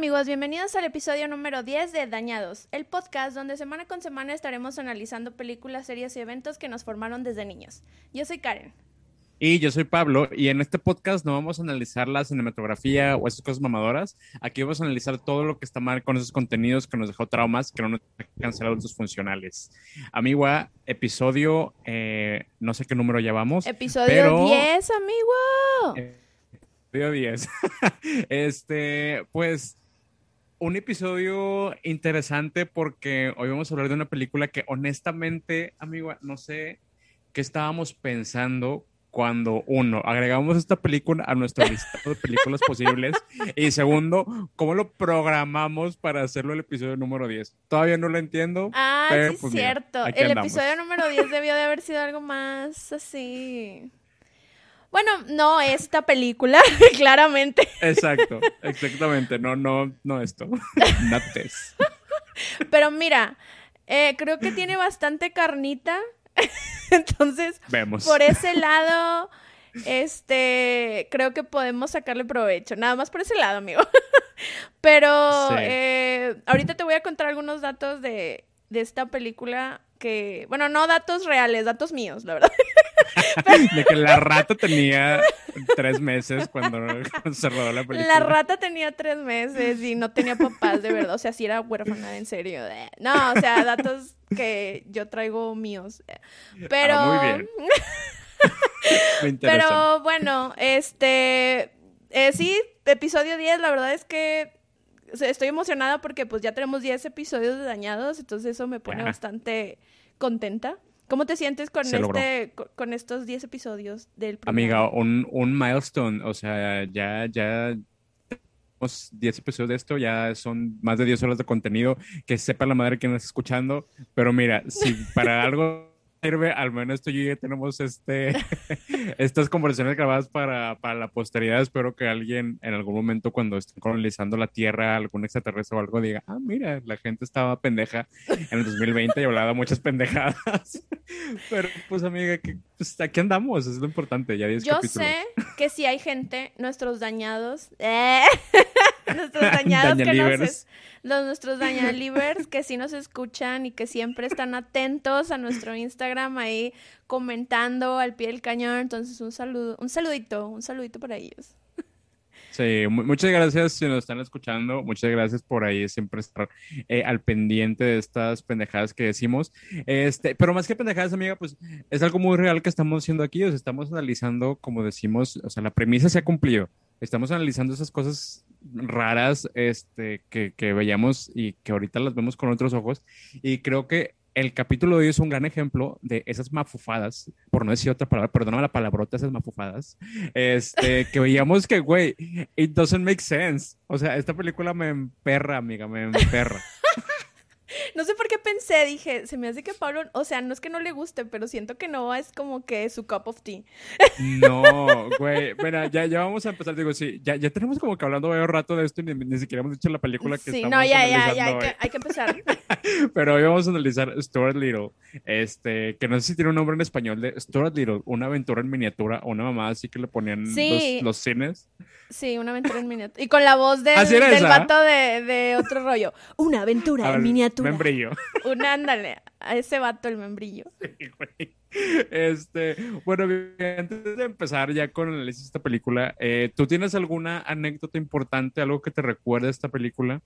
amigos, bienvenidos al episodio número 10 de Dañados, el podcast donde semana con semana estaremos analizando películas, series y eventos que nos formaron desde niños. Yo soy Karen. Y yo soy Pablo, y en este podcast no vamos a analizar la cinematografía o esas cosas mamadoras. Aquí vamos a analizar todo lo que está mal con esos contenidos que nos dejó traumas, que no nos han cancelado sus funcionales. Amigua, episodio, eh, no sé qué número llevamos. Episodio 10, amigo. episodio 10. este, pues, un episodio interesante porque hoy vamos a hablar de una película que honestamente, amigo, no sé qué estábamos pensando cuando, uno, agregamos esta película a nuestro listado de películas posibles y segundo, cómo lo programamos para hacerlo el episodio número 10. Todavía no lo entiendo. Ah, sí, es pues, cierto. el episodio número 10 debió de haber sido algo más así. Bueno, no esta película, claramente. Exacto, exactamente. No, no, no esto. This. Pero mira, eh, creo que tiene bastante carnita Entonces, Vemos. por ese lado, este, creo que podemos sacarle provecho. Nada más por ese lado, amigo. Pero eh, ahorita te voy a contar algunos datos de, de esta película que, bueno, no datos reales, datos míos, la verdad. De que la rata tenía tres meses cuando se rodó la película. La rata tenía tres meses y no tenía papás, de verdad. O sea, sí era huérfana, en serio. No, o sea, datos que yo traigo míos. Pero. Ah, muy bien. Pero bueno, este. Eh, sí, episodio 10, la verdad es que estoy emocionada porque pues ya tenemos 10 episodios de dañados, entonces eso me pone bastante contenta. ¿Cómo te sientes con este con, estos 10 episodios del Amiga, un, un milestone, o sea, ya ya 10 episodios de esto, ya son más de 10 horas de contenido, que sepa la madre nos está escuchando, pero mira, si para algo sirve, al menos tú y yo ya tenemos este, estas conversaciones grabadas para, para, la posteridad. Espero que alguien en algún momento cuando estén colonizando la Tierra, algún extraterrestre o algo diga, ah, mira, la gente estaba pendeja en el 2020 y hablaba muchas pendejadas. Pero pues amiga, que, pues, aquí andamos, es lo importante, ya Yo sé que si hay gente, nuestros dañados, eh, nuestros dañados que nos, los nuestros dañalivers que sí nos escuchan y que siempre están atentos a nuestro Instagram ahí comentando al pie del cañón. Entonces, un saludo, un saludito, un saludito para ellos. Sí, muchas gracias si nos están escuchando. Muchas gracias por ahí siempre estar eh, al pendiente de estas pendejadas que decimos. Este, pero más que pendejadas, amiga, pues es algo muy real que estamos haciendo aquí. O sea, estamos analizando, como decimos, o sea, la premisa se ha cumplido. Estamos analizando esas cosas raras este, que, que veíamos y que ahorita las vemos con otros ojos. Y creo que el capítulo de hoy es un gran ejemplo de esas mafufadas, por no decir otra palabra, perdóname la palabrota, esas mafufadas, este, que veíamos que, güey, it doesn't make sense. O sea, esta película me emperra, amiga, me emperra. No sé por qué pensé, dije, se me hace que Pablo, o sea, no es que no le guste, pero siento que no es como que su cup of tea. No, güey, bueno, ya, ya vamos a empezar, digo, sí, ya, ya tenemos como que hablando un rato de esto y ni, siquiera hemos dicho la película que sí, no, ya, ya, ya, hay que, hay que, empezar. pero hoy vamos a analizar Stuart Little, este, que no sé si tiene un nombre en español de Stuart Little, una aventura en miniatura, o una mamá así que le ponían los, los, cines. Sí, una aventura en miniatura. Y con la voz del, del vato de, de otro rollo. Una aventura en miniatura. Membrillo. Un ándale, a ese vato el membrillo. Este, bueno, antes de empezar ya con el análisis de esta película, eh, ¿tú tienes alguna anécdota importante, algo que te recuerde esta película?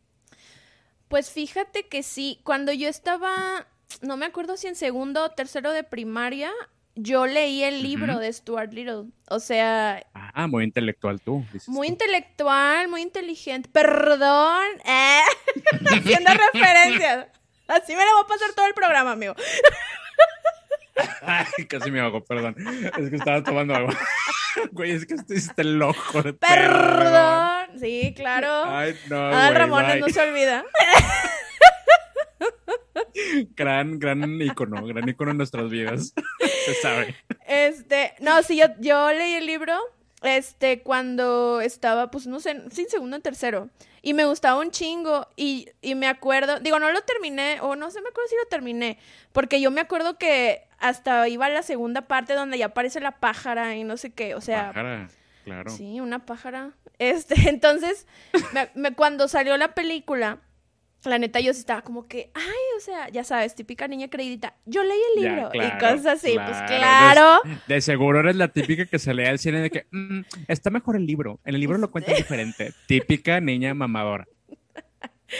Pues fíjate que sí, cuando yo estaba, no me acuerdo si en segundo o tercero de primaria, yo leí el libro de Stuart Little. O sea. Ah, muy intelectual tú. Muy intelectual, muy inteligente. Perdón. Eh, haciendo referencias. Así me la voy a pasar todo el programa, amigo. Ay, casi me hago, perdón. Es que estaba tomando agua. Güey, es que estoy loco. Perdón. Sí, claro. Ay, no. Ah, Ramón no se olvida. Gran, gran icono, gran icono en nuestras vidas. Se sabe. Este, no, sí, yo, yo leí el libro, este, cuando estaba, pues, no sé, sin segundo o tercero. Y me gustaba un chingo. Y, y me acuerdo, digo, no lo terminé, o no sé, me acuerdo si lo terminé. Porque yo me acuerdo que hasta iba a la segunda parte donde ya aparece la pájara y no sé qué. O sea. claro. Sí, una pájara. Este, entonces, me, cuando salió la película, la neta yo estaba como que, ay, o sea, ya sabes, típica niña creidita. Yo leí el libro y cosas así, pues claro. De, seguro eres la típica que se lee al cine de que mm, está mejor el libro. En el libro lo cuentas diferente. Típica niña mamadora.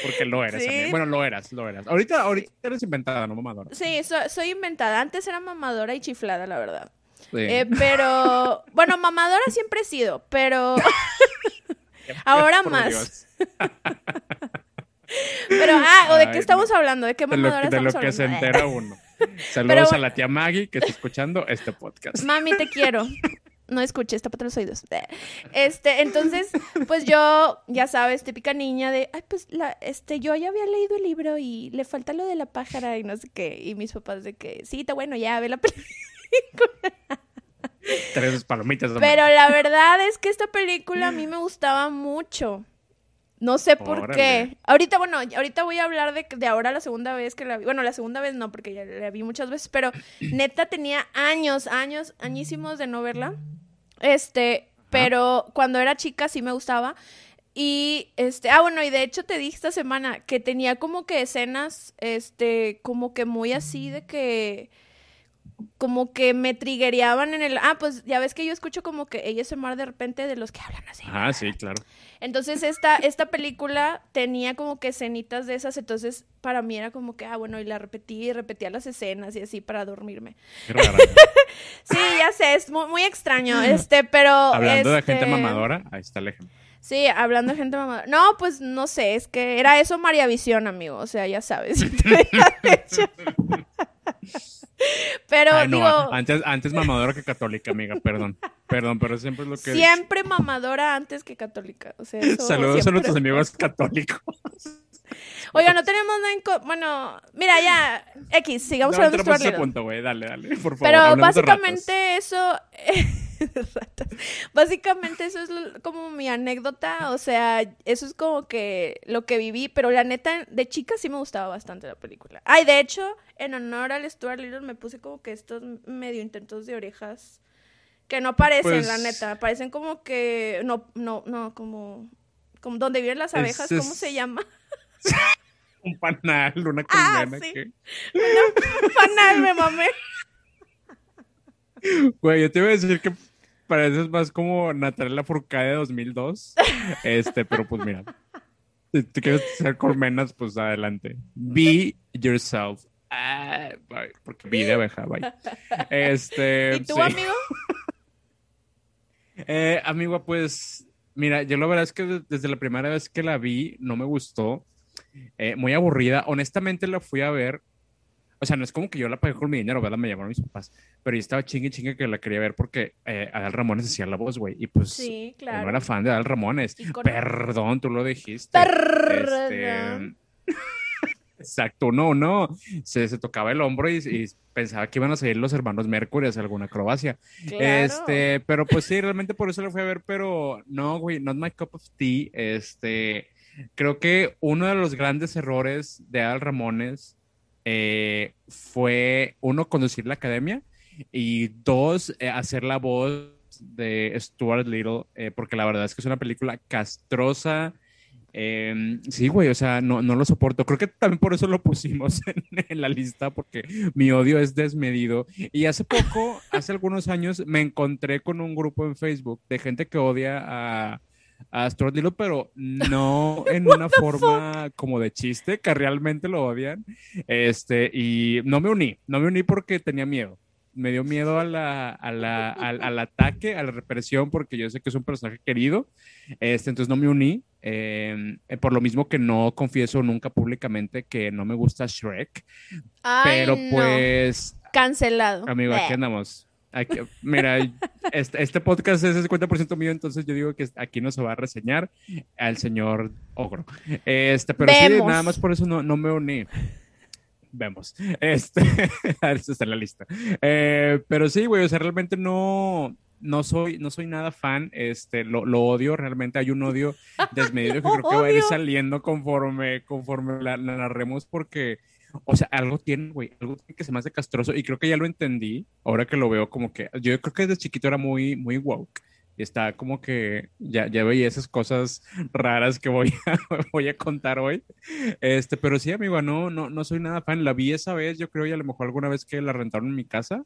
Porque lo eres. Bueno, lo eras, lo eras. Ahorita, ahorita eres inventada, no mamadora. Sí, soy inventada. Antes era mamadora y chiflada, la verdad. Eh, pero, bueno, mamadora siempre he sido, pero ahora más. pero, ah, ¿o de qué estamos hablando? ¿De qué mamadora de lo, de lo que se entera uno. Saludos a la tía Maggie que está escuchando este podcast. Mami, te quiero. No escuches, tápate los oídos. Este, entonces, pues yo, ya sabes, típica niña de, ay, pues, la, este, yo ya había leído el libro y le falta lo de la pájara y no sé qué. Y mis papás de que, sí, está bueno, ya, ve la película. Tres palomitas. Pero la verdad es que esta película a mí me gustaba mucho. No sé por qué. Ahorita, bueno, ahorita voy a hablar de, de ahora la segunda vez que la vi. Bueno, la segunda vez no, porque ya la vi muchas veces, pero neta tenía años, años, añísimos de no verla. Este, pero cuando era chica sí me gustaba. Y este, ah, bueno, y de hecho te dije esta semana que tenía como que escenas, este, como que muy así de que como que me trigueaban en el... Ah, pues ya ves que yo escucho como que ella se mar de repente de los que hablan así. Ah, sí, claro. Entonces esta, esta película tenía como que escenitas de esas, entonces para mí era como que, ah, bueno, y la repetí y repetía las escenas y así para dormirme. sí, ya sé, es muy, extraño, este, pero... Hablando de gente este mamadora, ahí está el ejemplo. Sí, hablando de gente mamadora. No, pues no sé, es que era eso María Visión, amigo, o sea, ya sabes. Pero digo... Antes, antes mamadora que católica, amiga, perdón. Perdón, pero siempre es lo que... Siempre mamadora antes que católica. O sea, Saludos a nuestros amigos católicos. Oiga, no tenemos nada en... Bueno, mira, ya... X, sigamos hablando de ese punto, güey. Dale, dale, por favor. Pero básicamente eso... Básicamente eso es como mi anécdota, o sea, eso es como que lo que viví, pero la neta, de chica sí me gustaba bastante la película. Ay, de hecho, en honor al Stuart Little me puse como que estos medio intentos de orejas que no aparecen, la pues neta, aparecen como que, no, no, no, como, como donde viven las abejas, ¿cómo se llama? un panal, una ah, colmena. un panal, me mamé. Güey, yo te iba a decir que pareces más como Natalia Furcade de 2002. Este, pero pues mira. Si te quieres ser colmenas, pues adelante. Be yourself. Ah, porque vi de abeja, bye. Este, ¿Y tú, amigo? eh, amigo, pues, mira, yo la verdad es que desde la primera vez que la vi, no me gustó. Eh, muy aburrida. Honestamente la fui a ver o sea, no es como que yo la pagué con mi dinero, ¿verdad? Me llamaron mis papás. Pero yo estaba chingue chingue que la quería ver porque eh, Adal Ramones hacía la voz, güey. Y pues sí, claro. no era fan de Adal Ramones. Perdón, tú lo dijiste. Este... Exacto, no, no. Se, se tocaba el hombro y, pensaba que iban a salir los hermanos Mercury a hacer alguna acrobacia. Este, pero pues sí, realmente por eso lo fui a ver, pero no, güey, not my cup of tea. Este, creo que uno de los grandes errores de Adal Ramones eh, fue, uno, conducir la academia y dos, eh, hacer la voz de Stuart Little, eh, porque la verdad es que es una película castrosa. Em, sí, güey, o sea, no, no lo soporto. Creo que también por eso lo pusimos en, la lista, porque mi odio es desmedido. Y hace poco, hace algunos años, me encontré con un grupo en Facebook de gente que odia a, a Stuart Little, pero no en una forma como de chiste, que realmente lo odian. Este, y no me uní, no me uní porque tenía miedo. Me dio miedo a la, a la, al, ataque, a la represión, porque yo sé que es un personaje querido. Este, entonces no me uní. Em, eh, por lo mismo que no confieso nunca públicamente que no me gusta Shrek. pero pues. Cancelado. Amigo, aquí andamos mira, este, este, podcast es 50% mío, entonces yo digo que aquí no se va a reseñar al señor Ogro. Este, pero sí, nada más por eso no, no me uní. Vemos. Este, está en la lista. Eh, pero sí, güey, o sea, realmente no, no soy, no soy nada fan, este, lo, lo odio, realmente hay un odio desmedido que creo que va a ir saliendo conforme, conforme la narremos porque o sea, algo tiene, güey, algo tiene que se me hace castroso y creo que ya lo entendí, ahora que lo veo como que, yo creo que desde chiquito era muy, muy woke, está como que ya, ya veía esas cosas raras que voy a, voy a contar hoy. Este, pero sí, amigo, no, no, no soy nada fan. La vi esa vez, yo creo, y a lo mejor alguna vez que la rentaron en mi casa,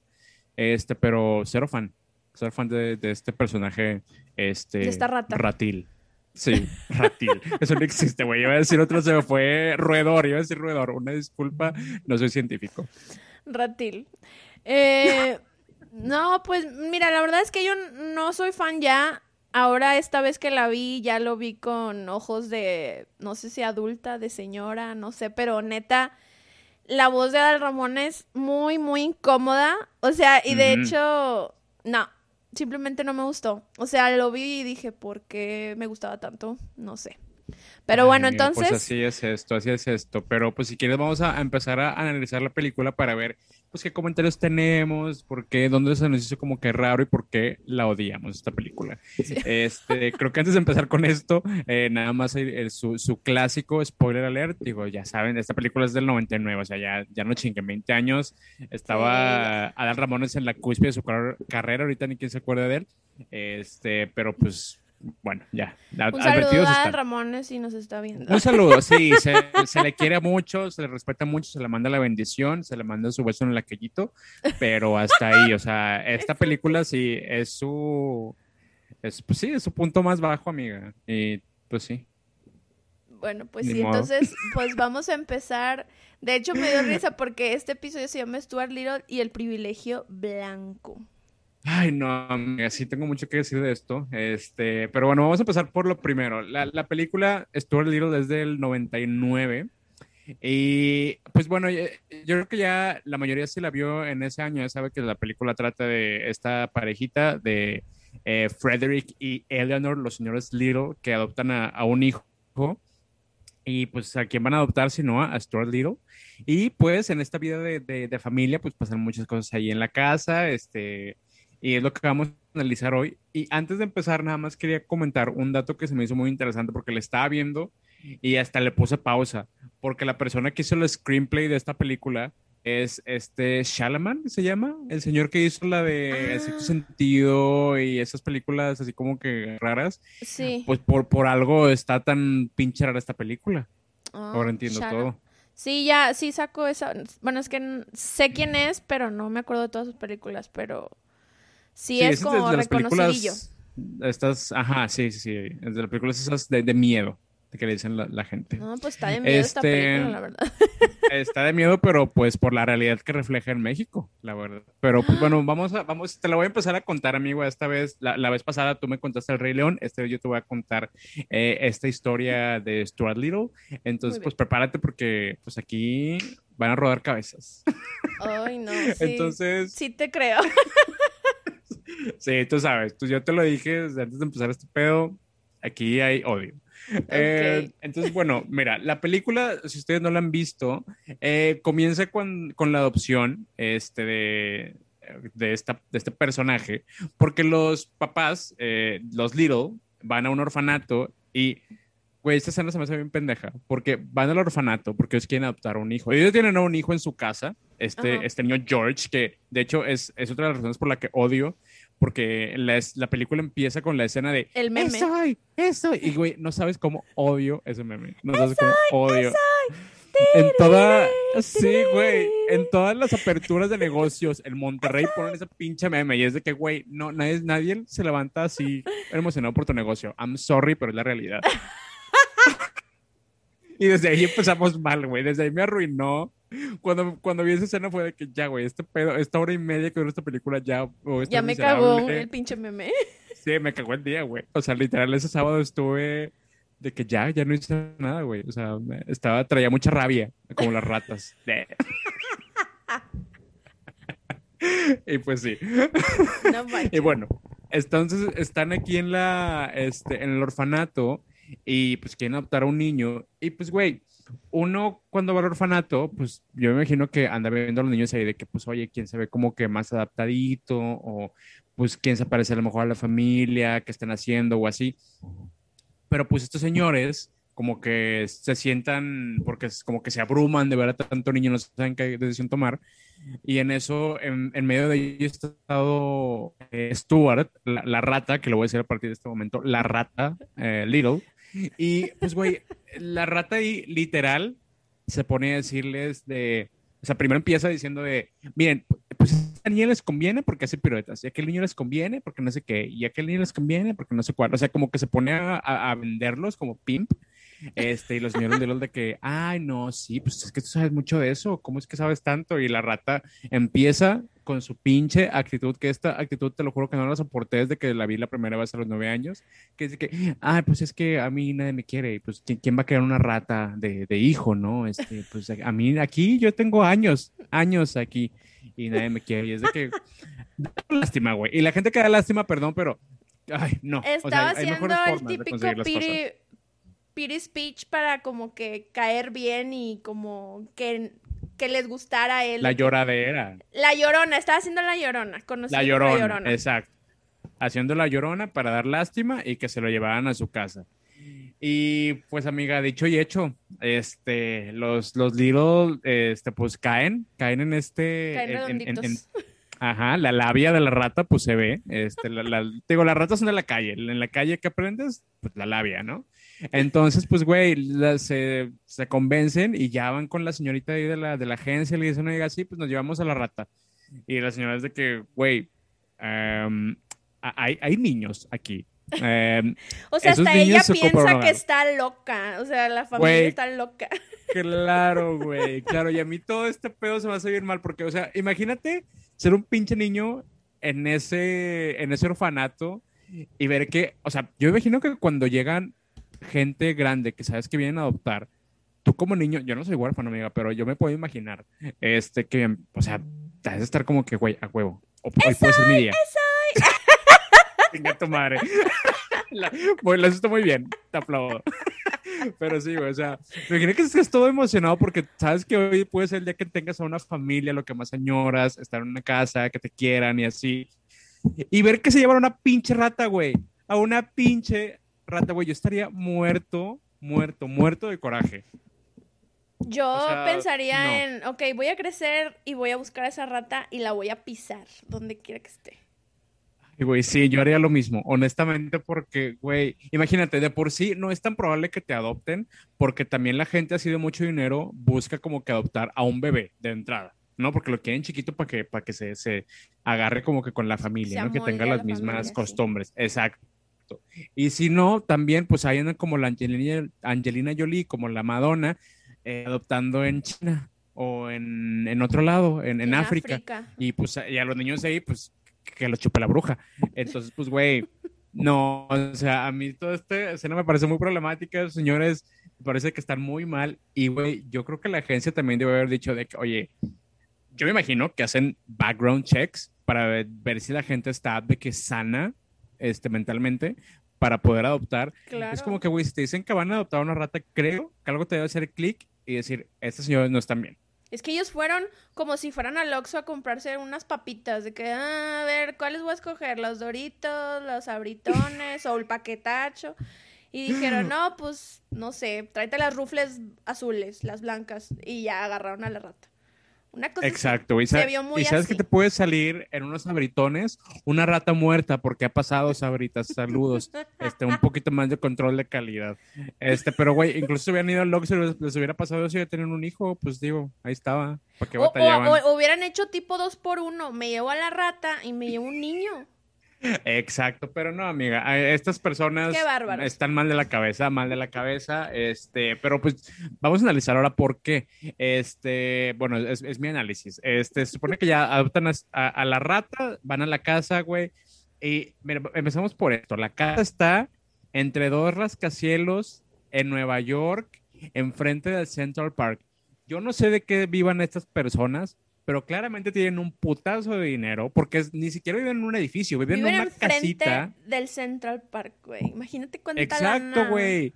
este, pero cero fan. Cero fan de, de este personaje, este, de esta rata. ratil. Sí, ratil. Eso no existe, güey. Iba a decir otro, se me fue roedor, iba a decir roedor. Una disculpa, no soy científico. Ratil. Eh, no, pues mira, la verdad es que yo no soy fan ya. Ahora esta vez que la vi, ya lo vi con ojos de, no sé si adulta, de señora, no sé, pero neta, la voz de Adal Ramón es muy, muy incómoda. O sea, y de hecho, no, simplemente no me gustó. O sea, lo vi y dije, ¿por qué me gustaba tanto? No sé. Pero bueno, pues entonces... Pues así es esto, así es esto. Pero pues si quieres vamos a empezar a analizar la película para ver pues qué comentarios tenemos, por qué, dónde se nos hizo como que raro y por qué la odiamos esta película. Este, creo que antes de empezar con esto, eh, nada más su, su, clásico spoiler alert, digo, ya saben, esta película es del 99, o sea, ya, ya no chinguen, 20 años, estaba Adal Ramones en la cúspide de su carrera, ahorita ni quién se acuerda de él, este, pero pues bueno, ya. Un saludo a Ramones si nos está viendo. Un saludo, sí, se, le quiere mucho, se le respeta mucho, se le manda la bendición, se le manda su beso en el aquellito, pero hasta ahí, o sea, esta película sí es su, es, pues sí, es su punto más bajo, amiga, y pues sí. Bueno, pues sí, entonces, pues vamos a empezar. De hecho, me dio risa porque este episodio se llama Stuart Little y el privilegio blanco. Ay, no, amiga, sí tengo mucho que decir de esto. Este, pero bueno, vamos a empezar por lo primero. La, la película Stuart Little es del 99. Y pues bueno, yo creo que ya la mayoría sí la vio en ese año, ya sabe que la película trata de esta parejita de eh, Frederick y Eleanor, los señores Little, que adoptan a, a, un hijo. Y pues a quién van a adoptar si no a Stuart Little. Y pues en esta vida de, de, de familia pues pasan muchas cosas ahí en la casa, este y es lo que vamos a analizar hoy. Y antes de empezar, nada más quería comentar un dato que se me hizo muy interesante porque le estaba viendo y hasta le puse pausa, porque la persona que hizo el screenplay de esta película es este Shalaman, se llama, el señor que hizo la de ah. sentido y esas películas así como que raras. Sí. Pues por, por algo está tan pinche rara esta película. Ah, Ahora entiendo todo. Sí, ya, sí saco esa. Bueno, es que sé quién es, pero no me acuerdo de todas sus películas, pero Sí, es como reconocidillo. Estas, ajá, sí, sí, sí. Es de las películas esas de, de miedo que le dicen la, gente. No, pues está de miedo esta este, película, la verdad. Está de miedo, pero pues por la realidad que refleja en México, la verdad. Pero pues bueno, vamos a, vamos, te la voy a empezar a contar, amigo. Esta vez, la, la vez pasada tú me contaste el Rey León, esta vez yo te voy a contar eh, esta historia de Stuart Little. Entonces, pues prepárate porque pues aquí van a rodar cabezas. Ay, no. Sí, Entonces. Sí te creo. Sí, tú sabes, pues yo te lo dije desde antes de empezar este pedo, aquí hay odio. Eh, entonces, bueno, mira, la película, si ustedes no la han visto, eh, comienza con, con, la adopción este, de, de, esta, de este personaje, porque los papás, eh, los Little, van a un orfanato y Güey, esta escena se me hace bien pendeja, porque van al orfanato porque ellos quieren adoptar a un hijo. Ellos tienen a un hijo en su casa, este, este niño George, que de hecho es, es otra de las razones por la que odio porque la, la película empieza con la escena de el meme. Eso, eso. Y güey, no sabes cómo odio ese meme. No sabes cómo odio. En toda, sí, güey, en todas las aperturas de negocios, en Monterrey ponen ese pinche meme y es de que, güey, no, nadie, nadie se levanta así emocionado por tu negocio. I'm sorry, pero es la realidad. Y desde ahí empezamos mal, güey. Desde ahí me arruinó cuando, cuando vi esa escena fue de que ya, güey, este pedo, esta hora y media que dura esta película ya. ya me cagó el pinche meme. Sí, me cagó el día, güey. O sea, literal, ese sábado estuve de que ya, ya no hice nada, güey. O sea, estaba, traía mucha rabia, como las ratas. y pues sí. y bueno, entonces están aquí en la, este, en el orfanato y pues quieren adoptar a un niño. Y pues, güey, uno cuando va al orfanato, pues yo me imagino que anda viendo a los niños ahí de que, pues, oye, quién se ve como que más adaptadito, o pues quién se parece a lo mejor a la familia, qué están haciendo o así. Pero pues estos señores, como que se sientan, porque es como que se abruman de ver a tanto niño, no saben qué decisión tomar. Y en eso, en, medio de ello, está estado eh, Stuart, la, rata, que lo voy a decir a partir de este momento, la rata eh, Little. Y pues, güey, la rata ahí literal se pone a decirles de, o sea, primero empieza diciendo de, miren, pues a niño les conviene porque hace piruetas, y a aquel niño les conviene porque no sé qué, y a aquel niño les conviene porque no sé cuál. O sea, como que se pone a, a venderlos como pimp este, y los señores de los de que, ay, no, sí, pues es que tú sabes mucho de eso, ¿cómo es que sabes tanto? Y la rata empieza con su pinche actitud, que esta actitud te lo juro que no la soporté desde que la vi la primera vez a los nueve años, que es que, ay, pues es que a mí nadie me quiere, y pues ¿quién, va a querer una rata de, de, hijo, no? Este, pues a mí aquí yo tengo años, años aquí, y nadie me quiere, y es de que, lástima, güey, y la gente que da lástima, perdón, pero, ay, no. Estaba haciendo el típico piri Piri speech para como que caer bien y como que, que les gustara a él. La lloradera. La llorona, estaba haciendo la llorona, la llorona, la llorona. Exacto. Haciendo la llorona para dar lástima y que se lo llevaran a su casa. Y pues amiga, dicho y hecho, este, los, los Little, este, pues caen, caen en este, caen ajá, la labia de la rata, pues se ve, este, la, digo, las ratas son de la calle, en la calle que aprendes, pues la labia, ¿no? Entonces, pues, güey, se, se, convencen y ya van con la señorita ahí de la, de la agencia y le dicen, oiga, sí, pues nos llevamos a la rata. Y la señora es de que, güey, em, hay, hay, niños aquí. Em, o sea, hasta ella piensa que está loca. O sea, la familia está loca. Claro, güey, claro. Y a mí todo este pedo se va a seguir mal porque, o sea, imagínate ser un pinche niño en ese, en ese orfanato y ver que, o sea, yo imagino que cuando llegan gente grande que sabes que vienen a adoptar, tú como niño, yo no soy huérfano, amiga, pero yo me puedo imaginar, este, que, o sea, te vas a estar como que, güey, a huevo. O, hoy puede ser mi día. Venga tu madre. bueno, lo hizo muy bien, te aplaudo. Pero sí, güey, o sea, me imagino que estás todo emocionado porque sabes que hoy puede ser el día que tengas a una familia, lo que más añoras, estar en una casa, que te quieran y así. Y ver que se llevan una pinche rata, güey. A una pinche rata, güey, yo estaría muerto, muerto, muerto de coraje. Yo pensaría en, ok, voy a crecer y voy a buscar a esa rata y la voy a pisar donde quiera que esté. Y güey, sí, yo haría lo mismo, honestamente, porque, güey, imagínate, de por sí no es tan probable que te adopten, porque también la gente así de mucho dinero busca como que adoptar a un bebé de entrada, ¿no? Porque lo quieren chiquito para que, para que se, se agarre como que con la familia, ¿no? Que tenga las mismas costumbres. Exacto. Y si no, también pues hay como la Angelina, Angelina Jolie, como la Madonna, eh, adoptando en China o en, en otro lado, en, en, África. Y pues y a los niños ahí, pues que los chupe la bruja. Entonces, pues, güey, no, o sea, a mí todo este escena me parece muy problemática, señores, parece que están muy mal. Y, güey, yo creo que la agencia también debe haber dicho de que, oye, yo me imagino que hacen background checks para ver, ver si la gente está de que sana este, mentalmente para poder adoptar. Es como que, güey, si te dicen que van a adoptar una rata, creo que algo te debe hacer clic y decir, estos señores no están bien. Es que ellos fueron como si fueran al Oxxo a comprarse unas papitas, de que, ah, a ver, ¿cuáles voy a escoger? ¿Los Doritos, los Abritones o el paquetacho? Y dijeron, no, pues, no sé, tráete las rufles azules, las blancas, y ya agarraron a la rata. Una cosa Exacto, y, sabes que te puede salir en unos sabritones una rata muerta porque ha pasado sabritas, saludos, este, un poquito más de control de calidad. Este, pero güey, incluso si hubieran ido al Lux, les hubiera pasado si ya tener un hijo, pues digo, ahí estaba, ¿para qué o, hubieran hecho tipo dos por uno, me llevo a la rata y me llevo un niño. Exacto, pero no, amiga, estas personas están mal de la cabeza, mal de la cabeza, este, pero pues vamos a analizar ahora por qué. Este, bueno, es, mi análisis. Este, se supone que ya adoptan a, la rata, van a la casa, güey, y mira, empezamos por esto. La casa está entre dos rascacielos en Nueva York, enfrente del Central Park. Yo no sé de qué vivan estas personas, pero claramente tienen un putazo de dinero porque ni siquiera viven en un edificio, viven, en una casita. del Central Park, güey. Imagínate cuánta Exacto, güey.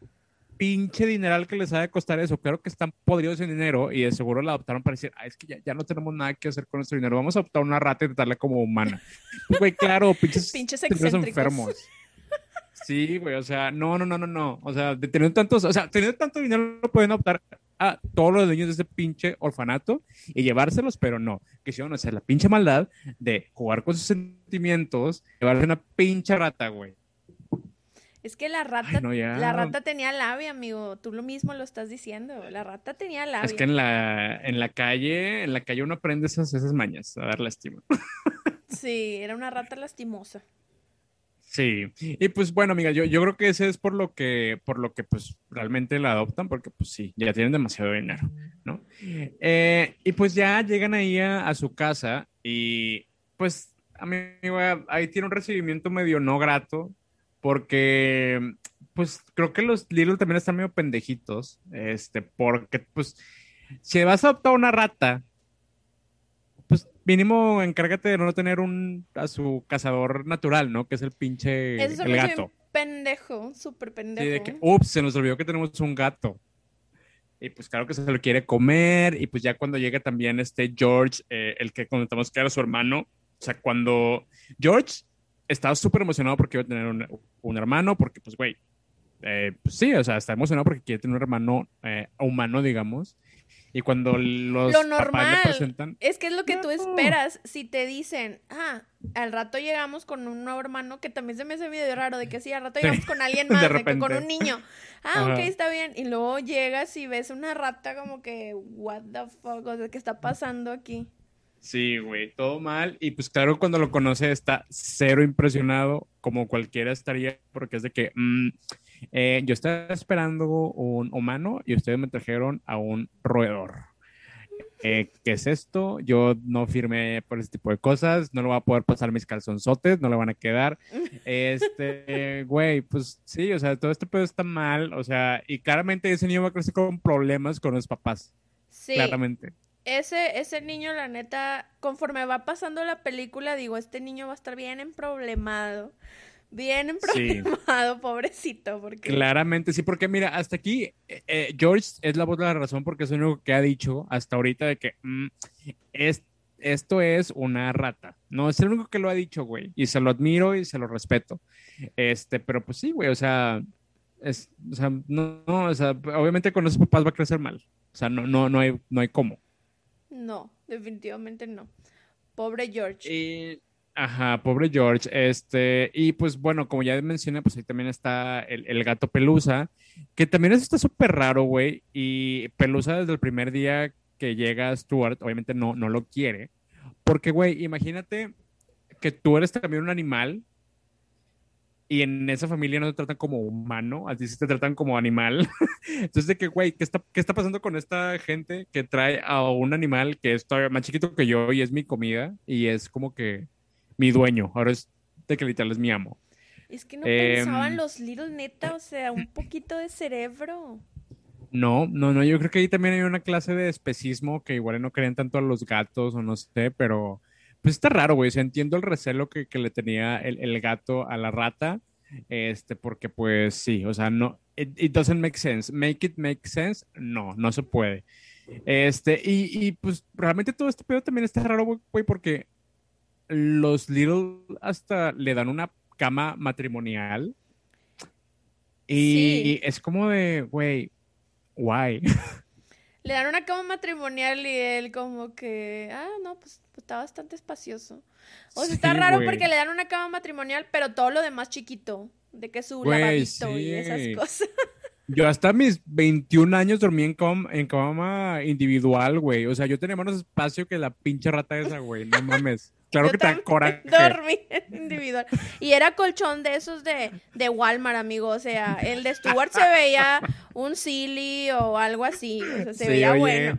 Pinche dineral que les ha de costar eso. Claro que están podridos en dinero y de seguro la adoptaron para decir, ah, es que ya, no tenemos nada que hacer con nuestro dinero. Vamos a adoptar una rata y tratarla como humana. Güey, claro, pinches, pinches enfermos. Sí, güey, o sea, no, no, no, no, no. O sea, de tener tantos, o sea, teniendo tanto dinero pueden optar a todos los niños de ese pinche orfanato y llevárselos, pero no. Quisieron hacer la pinche maldad de jugar con sus sentimientos, llevarse una pinche rata, güey. Es que la rata, la rata tenía labia, amigo. Tú lo mismo lo estás diciendo. La rata tenía labia. Es que en la, en la calle, en la calle uno aprende esas, esas mañas, a dar lástima. Sí, era una rata lastimosa. Sí, y pues bueno, amiga, yo, yo creo que ese es por lo que, por lo que pues realmente la adoptan, porque pues sí, ya tienen demasiado dinero, ¿no? Eh, y pues ya llegan ahí a, su casa y pues, amigo, ahí tiene un recibimiento medio no grato, porque pues creo que los Little también están medio pendejitos, este, porque pues si vas a adoptar una rata, mínimo encárgate de no tener un a su cazador natural, ¿no? Que es el pinche Eso el gato. pendejo, súper pendejo. Sí, de que, ups, se nos olvidó que tenemos un gato. Y pues claro que se lo quiere comer. Y pues ya cuando llega también este George, eh, el que comentamos que era su hermano. O sea, cuando George estaba súper emocionado porque iba a tener un, hermano, porque pues, güey, eh, pues sí, o sea, está emocionado porque quiere tener un hermano eh, humano, digamos. Y cuando los lo normal presentan, es que es lo que tú esperas. Si te dicen, ah, al rato llegamos con un nuevo hermano, que también se me hace medio raro, de que sí, al rato llegamos con alguien más, de, que con un niño. Ah, ok, está bien. Y luego llegas y ves una rata como que, what the fuck, o sea, ¿qué está pasando aquí? Sí, güey, todo mal. Y pues claro, cuando lo conoce está cero impresionado, como cualquiera estaría, porque es de que, mm, eh, yo estaba esperando un humano y ustedes me trajeron a un roedor. Eh, ¿Qué es esto? Yo no firmé por ese tipo de cosas, no lo voy a poder pasar mis calzonzotes, no le van a quedar. Este, güey, pues sí, o sea, todo este pedo está mal, o sea, y claramente ese niño va a crecer con problemas con los papás. Sí. Claramente. Ese, ese niño, la neta, conforme va pasando la película, digo, este niño va a estar bien emproblemado. Bien problemado, pobrecito. Porque... Claramente, sí, porque mira, hasta aquí eh, eh, George es la voz de la razón porque es lo único que ha dicho hasta ahorita de que mm, es, esto es una rata. No, es el único que lo ha dicho, güey. Y se lo admiro y se lo respeto. Este, pero pues sí, güey, o sea, es, o sea, no, o sea, obviamente con esos papás va a crecer mal. O sea, no, no, no hay, no hay cómo. No, definitivamente no. Pobre George. Y Ajá, pobre George. Este, y pues bueno, como ya mencioné, pues ahí también está el, gato Pelusa, que también eso está súper raro, güey. Y Pelusa desde el primer día que llega Stuart, obviamente no, no lo quiere. Porque, güey, imagínate que tú eres también un animal y en esa familia no te tratan como humano, así sí te tratan como animal. Entonces, de que, güey, ¿qué está, ¿qué está pasando con esta gente que trae a un animal que es todavía más chiquito que yo y es mi comida? Y es como que mi dueño, ahora es de que literal es mi amo. Es que no pensaban em, los Little Neta, o sea, un poquito de cerebro. No, no, no, yo creo que ahí también hay una clase de especismo que igual no creen tanto a los gatos o no sé, pero pues está raro, güey, o sea, entiendo el recelo que, le tenía el, gato a la rata, este, porque pues sí, o sea, no, it, doesn't make sense, make it make sense, no, no se puede. Este, y, y pues realmente todo este pedo también está raro, güey, porque los Little hasta le dan una cama matrimonial. Y, es como de, güey, guay. Le dan una cama matrimonial y él como que, ah, no, pues, está bastante espacioso. O sea, está raro porque le dan una cama matrimonial, pero todo lo demás chiquito. De que su lavadito y esas cosas. Yo hasta mis 21 años dormí en, en cama individual, güey. O sea, yo tenía menos espacio que la pinche rata esa, güey. No mames. Claro que te da Dormí individual. Y era colchón de esos de, de Walmart, amigo. O sea, el de Stuart se veía un silly o algo así. O sea, se veía bueno.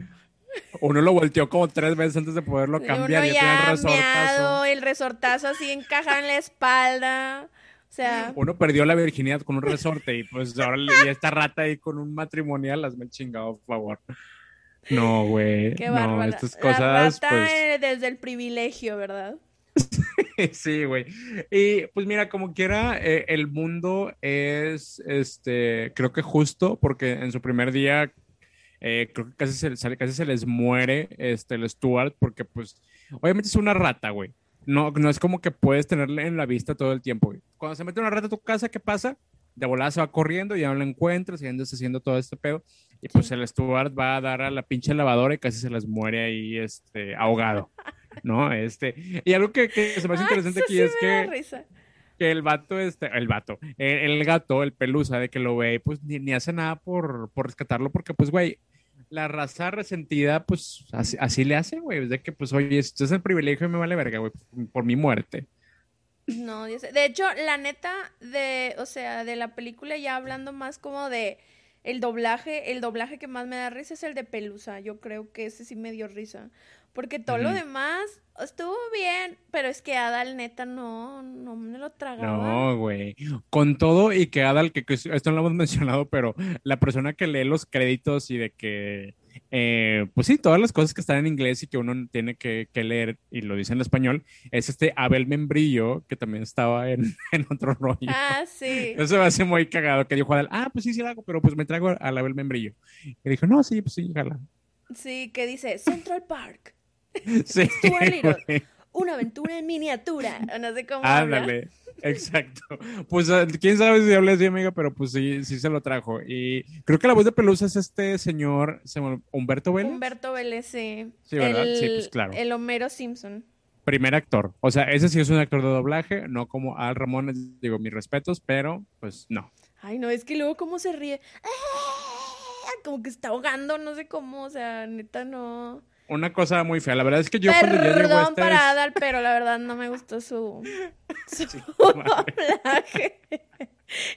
Uno lo volteó como tres veces antes de poderlo cambiar. y ya el resortazo. el resortazo así encajado en la espalda. O sea. Uno perdió la virginidad con un resorte y pues ahora y esta rata ahí con un matrimonial, hazme chingado, por favor. No, güey. Qué no, estas cosas. pues... desde el privilegio, ¿verdad? sí, güey. Y pues mira, como quiera, eh, el mundo es, este, creo que justo, porque en su primer día, eh, creo que casi se, casi se les muere este, el Stuart, porque pues, obviamente es una rata, güey. no, no es como que puedes tenerle en la vista todo el tiempo. Cuando se mete una rata a tu casa, ¿qué pasa? De volada se va corriendo, y ya no la encuentras y andas haciendo todo este pedo. Y pues el Stuart va a dar a la pinche lavadora y casi se les muere ahí este, ahogado. ¿No? Este, y algo que, se me hace interesante aquí es que, que el vato, este, el vato, el, gato, el pelusa de que lo ve, pues ni, ni hace nada por, por rescatarlo, porque pues, güey, la raza resentida, pues así, le hace, güey. Es de que, pues, oye, esto es el privilegio y me vale verga, güey, por, mi muerte. No, de hecho, la neta de, o sea, de la película ya hablando más como de el doblaje, el doblaje que más me da risa es el de Pelusa. Yo creo que ese sí me dio risa. Porque todo lo demás estuvo bien, pero es que Adal neta no, no me lo tragaba. No, güey. Con todo y que Adal, que, esto no lo hemos mencionado, pero la persona que lee los créditos y de que, eh, pues sí, todas las cosas que están en inglés y que uno tiene que, leer y lo dice en español, es este Abel Membrillo, que también estaba en, otro rollo. Ah, sí. Eso me hace muy cagado, que dijo Adal, ah, pues sí, sí lo hago, pero pues me traigo al Abel Membrillo. Y dijo, no, sí, pues sí, jala. Sí, que dice Central Park. Sí. Una aventura en miniatura. No sé cómo. Ándale. Exacto. Pues ah, quién sabe si habla así, amiga, pero pues sí, sí se lo trajo. Y creo que la voz de Pelusa es este señor, Humberto Vélez. Humberto Vélez, sí. Sí, ¿verdad? sí, pues claro. El Homero Simpson. Primer actor. O sea, ese sí es un actor de doblaje, no como Al Ramón, digo, mis respetos, pero pues no. Ay, no, es que luego cómo se ríe. Como que está ahogando, no sé cómo, o sea, neta no una cosa muy fea. La verdad es que yo cuando ya llegó este para Adal, pero la verdad no me gustó su, su doblaje.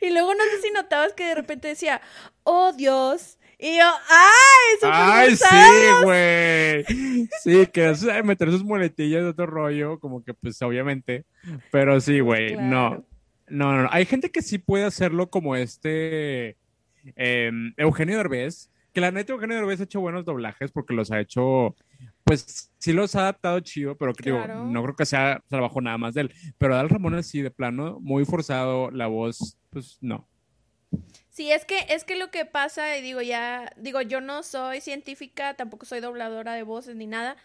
Y luego no sé si notabas que de repente decía, oh Dios. Y yo, ¡ay! ¡Ay, sí, güey! Sí, que es meter sus muletillas de otro rollo, como que pues obviamente. Pero sí, güey, no. No, no, no. Hay gente que sí puede hacerlo como este em, Eugenio Derbez que la neta Eugenio Derbez ha hecho buenos doblajes porque los ha hecho, pues sí los ha adaptado chido, pero creo, no creo que sea trabajo nada más de él. Pero Adal Ramón sí, de plano, muy forzado, la voz, pues no. Sí, es que, es que lo que pasa, y digo, ya, digo, yo no soy científica, tampoco soy dobladora de voces ni nada,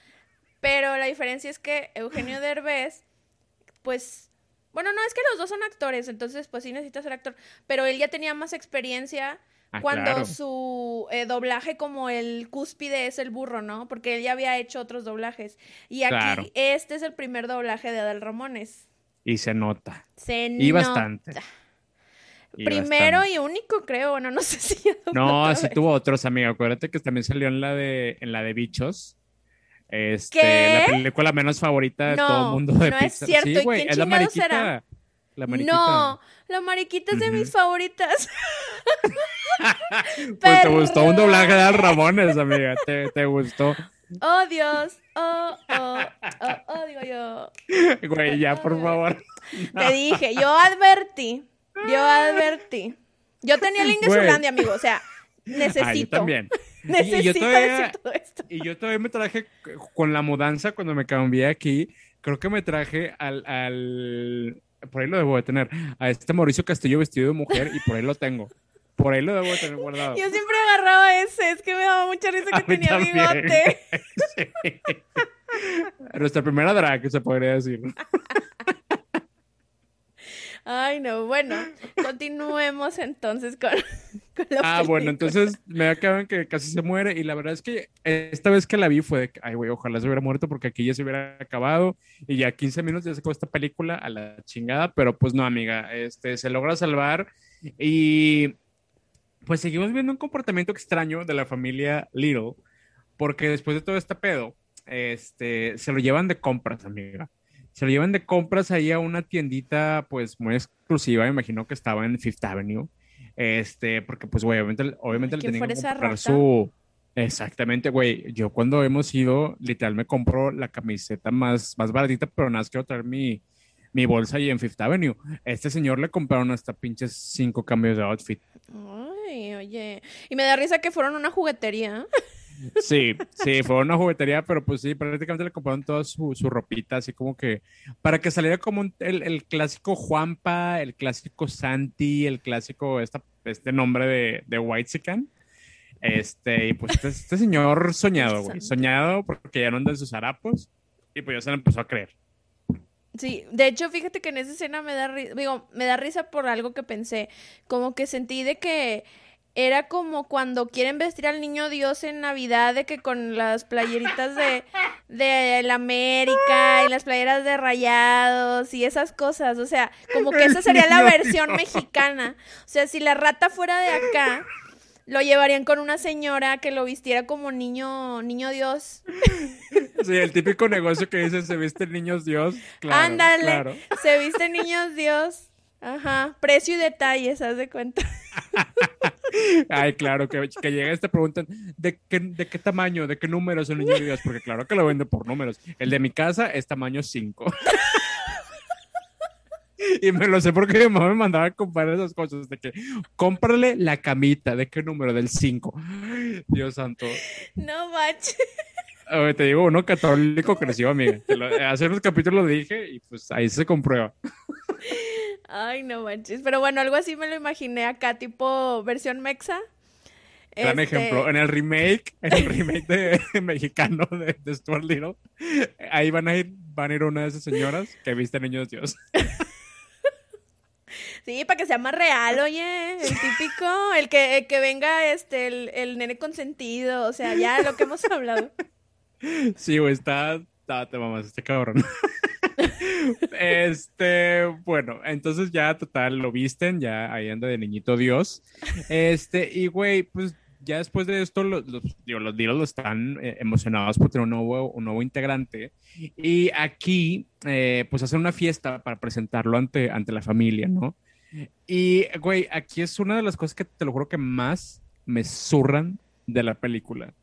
pero la diferencia es que Eugenio Derbez, pues, bueno, no, es que los dos son actores, entonces pues sí necesita ser actor, pero él ya tenía más experiencia Ah, cuando su eh, doblaje como el cúspide es el burro, ¿no? Porque él ya había hecho otros doblajes. Y aquí este es el primer doblaje de Adal Ramones. Y se nota. Se y bastante. Primero y único, creo. Bueno, no sé si. No, sí tuvo otros, amigo. Acuérdate que también salió en la de, en la de Bichos. Este, la película menos favorita de todo el mundo de no es cierto. ¿Y quién es la mariquita. Será? La mariquita. No, la mariquita es de mis favoritas. pues te gustó un doblaje de Ramones, amiga. Te, te gustó. Oh, Dios. Oh, oh, oh, oh, digo yo. Güey, ya, por favor. Te dije, yo advertí. Yo advertí. Yo tenía el Ingesulandia, amigo. O sea, necesito. Ah, yo también. Necesito y yo todavía, decir todo esto. Y yo todavía me traje con la mudanza cuando me cambié aquí. Creo que me traje al, al por ahí lo debo de tener, a este Mauricio Castillo vestido de mujer y por ahí lo tengo. Por ahí lo debo de tener guardado. Yo siempre agarraba ese, es que me daba mucha risa que tenía bigote. Nuestra primera drag, se podría decir. Ay, no, bueno, continuemos entonces con, Ah, bueno, entonces me acaban que casi se muere y la verdad es que esta vez que la vi fue de que, ay, güey, ojalá se hubiera muerto porque aquí ya se hubiera acabado y ya 15 minutos ya se acabó esta película a la chingada, pero pues no, amiga, este, se logra salvar y pues seguimos viendo un comportamiento extraño de la familia Little, porque después de todo este pedo, este, se lo llevan de compras, amiga. Se lo llevan de compras ahí a una tiendita, pues, muy exclusiva, me imagino que estaba en Fifth Avenue, este, porque, pues, güey, obviamente, obviamente le tenían que comprar su... Exactamente, güey. Yo cuando hemos ido, literal, me compro la camiseta más, más baratita, pero nada más quiero traer mi, mi bolsa ahí en Fifth Avenue. Este señor le compraron hasta pinches cinco cambios de outfit. Ay, oye. Y me da risa que fueron a una juguetería. Sí, sí, fue una juguetería, pero pues sí, prácticamente le compraron toda su, su ropita, así como que para que saliera como el, el, clásico Juanpa, el clásico Santi, el clásico, esta, este nombre de, de White Este, y pues este, este señor soñado, güey, soñado porque ya no anda en sus harapos y pues ya se le empezó a creer. Sí, de hecho, fíjate que en esa escena me da risa, digo, me da risa por algo que pensé, como que sentí de que era como cuando quieren vestir al niño Dios en Navidad, de que con las playeritas de, de la América y las playeras de rayados y esas cosas. O sea, como que esa sería la versión mexicana. O sea, si la rata fuera de acá, lo llevarían con una señora que lo vistiera como niño, niño Dios. Sí, el típico negocio que dicen se visten niños Dios. Claro, Ándale, se visten niños Dios. Ajá, precio y detalles, haz de cuenta. Ay, claro, que, que llega y te preguntan ¿de qué, de qué tamaño, de qué número es el niño Dios, porque claro que lo vendo por números. El de mi casa es tamaño 5. y me lo sé porque mi mamá me mandaba a comprar esas cosas, de que cómprale la camita, ¿de qué número? Del 5. Dios santo. No manches. te digo, uno católico creció, amiga. Hace unos capítulos lo dije y pues ahí se comprueba. Ay, no manches. Pero bueno, algo así me lo imaginé acá, tipo versión mexa. Gran este ejemplo. En el remake, en el remake de mexicano de, Stuart Little, ahí van a ir, van a ir una de esas señoras que viste niños Dios. Sí, para que sea más real, oye, el típico, el que, que venga este, el, el, nene consentido, o sea, ya lo que hemos hablado. Sí, güey, está, está, te mamas, este cabrón. Este, bueno, entonces ya total lo visten, ya ahí anda de niñito Dios. Este, y güey, pues ya después de esto, los, los, están eh, emocionados por tener un nuevo, un nuevo integrante. Y aquí, eh, pues hacen una fiesta para presentarlo ante, ante la familia, ¿no? Y, güey, aquí es una de las cosas que te lo juro que más me zurran de la película.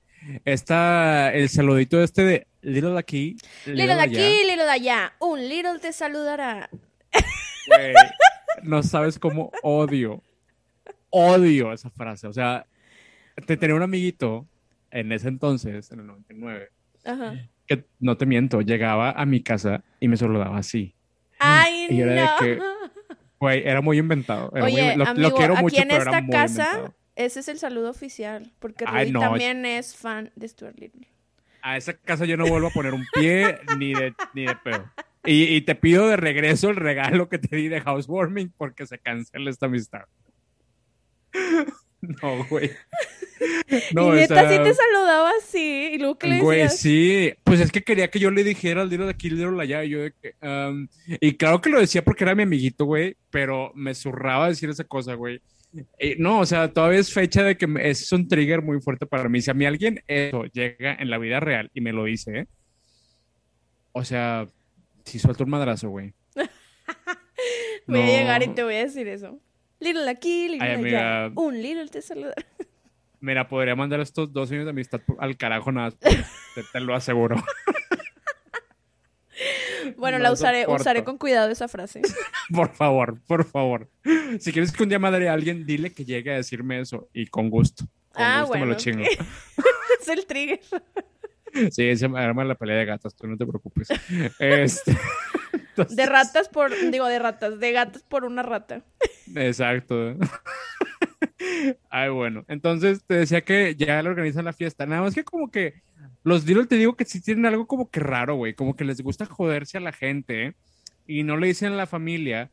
Está el saludito este de Little de aquí. Little, de aquí, Little de allá. Un Little te saludará. no sabes cómo odio, odio esa frase. O sea, te tenía un amiguito en ese entonces, en el 99, que no te miento, llegaba a mi casa y me saludaba así. Ay, y era no. de que, güey, era muy inventado. Oye, lo, amigo, quiero mucho, aquí en esta casa ese es el saludo oficial, porque Rui también es fan de Stuart Little. A esa casa yo no vuelvo a poner un pie ni de, ni de pedo. Y, te pido de regreso el regalo que te di de housewarming porque se cancela esta amistad. No, güey. No, y neta sí te saludaba así. Y luego que le Güey, sí. Pues es que quería que yo le dijera al dilo de aquí, al allá. Y yo de que. Um, y claro que lo decía porque era mi amiguito, güey. Pero me zurraba decir esa cosa, güey. Eh, no, o sea, todavía es fecha de que es un trigger muy fuerte para mí. Si a mí alguien eso llega en la vida real y me lo dice, ¿eh? o sea, si suelto un madrazo, güey. voy a llegar y te voy a decir eso. Little aquí, little allá. Un little te saluda. Mira, podría mandar estos dos años de amistad al carajo nada te, te lo aseguro. Bueno, la usaré, usaré con cuidado esa frase. por favor, por favor. Si quieres que un día madre a alguien, dile que llegue a decirme eso y con gusto. Con ah, gusto bueno, me lo chingo. es el trigger. Sí, se arma la pelea de gatas, tú no te preocupes. Este, de ratas por, digo, de ratas, de gatas por una rata. Exacto. Ay, bueno, entonces te decía que ya le organizan la fiesta. Nada más que como que los Little te digo que sí tienen algo como que raro, güey. Como que les gusta joderse a la gente y no le dicen a la familia,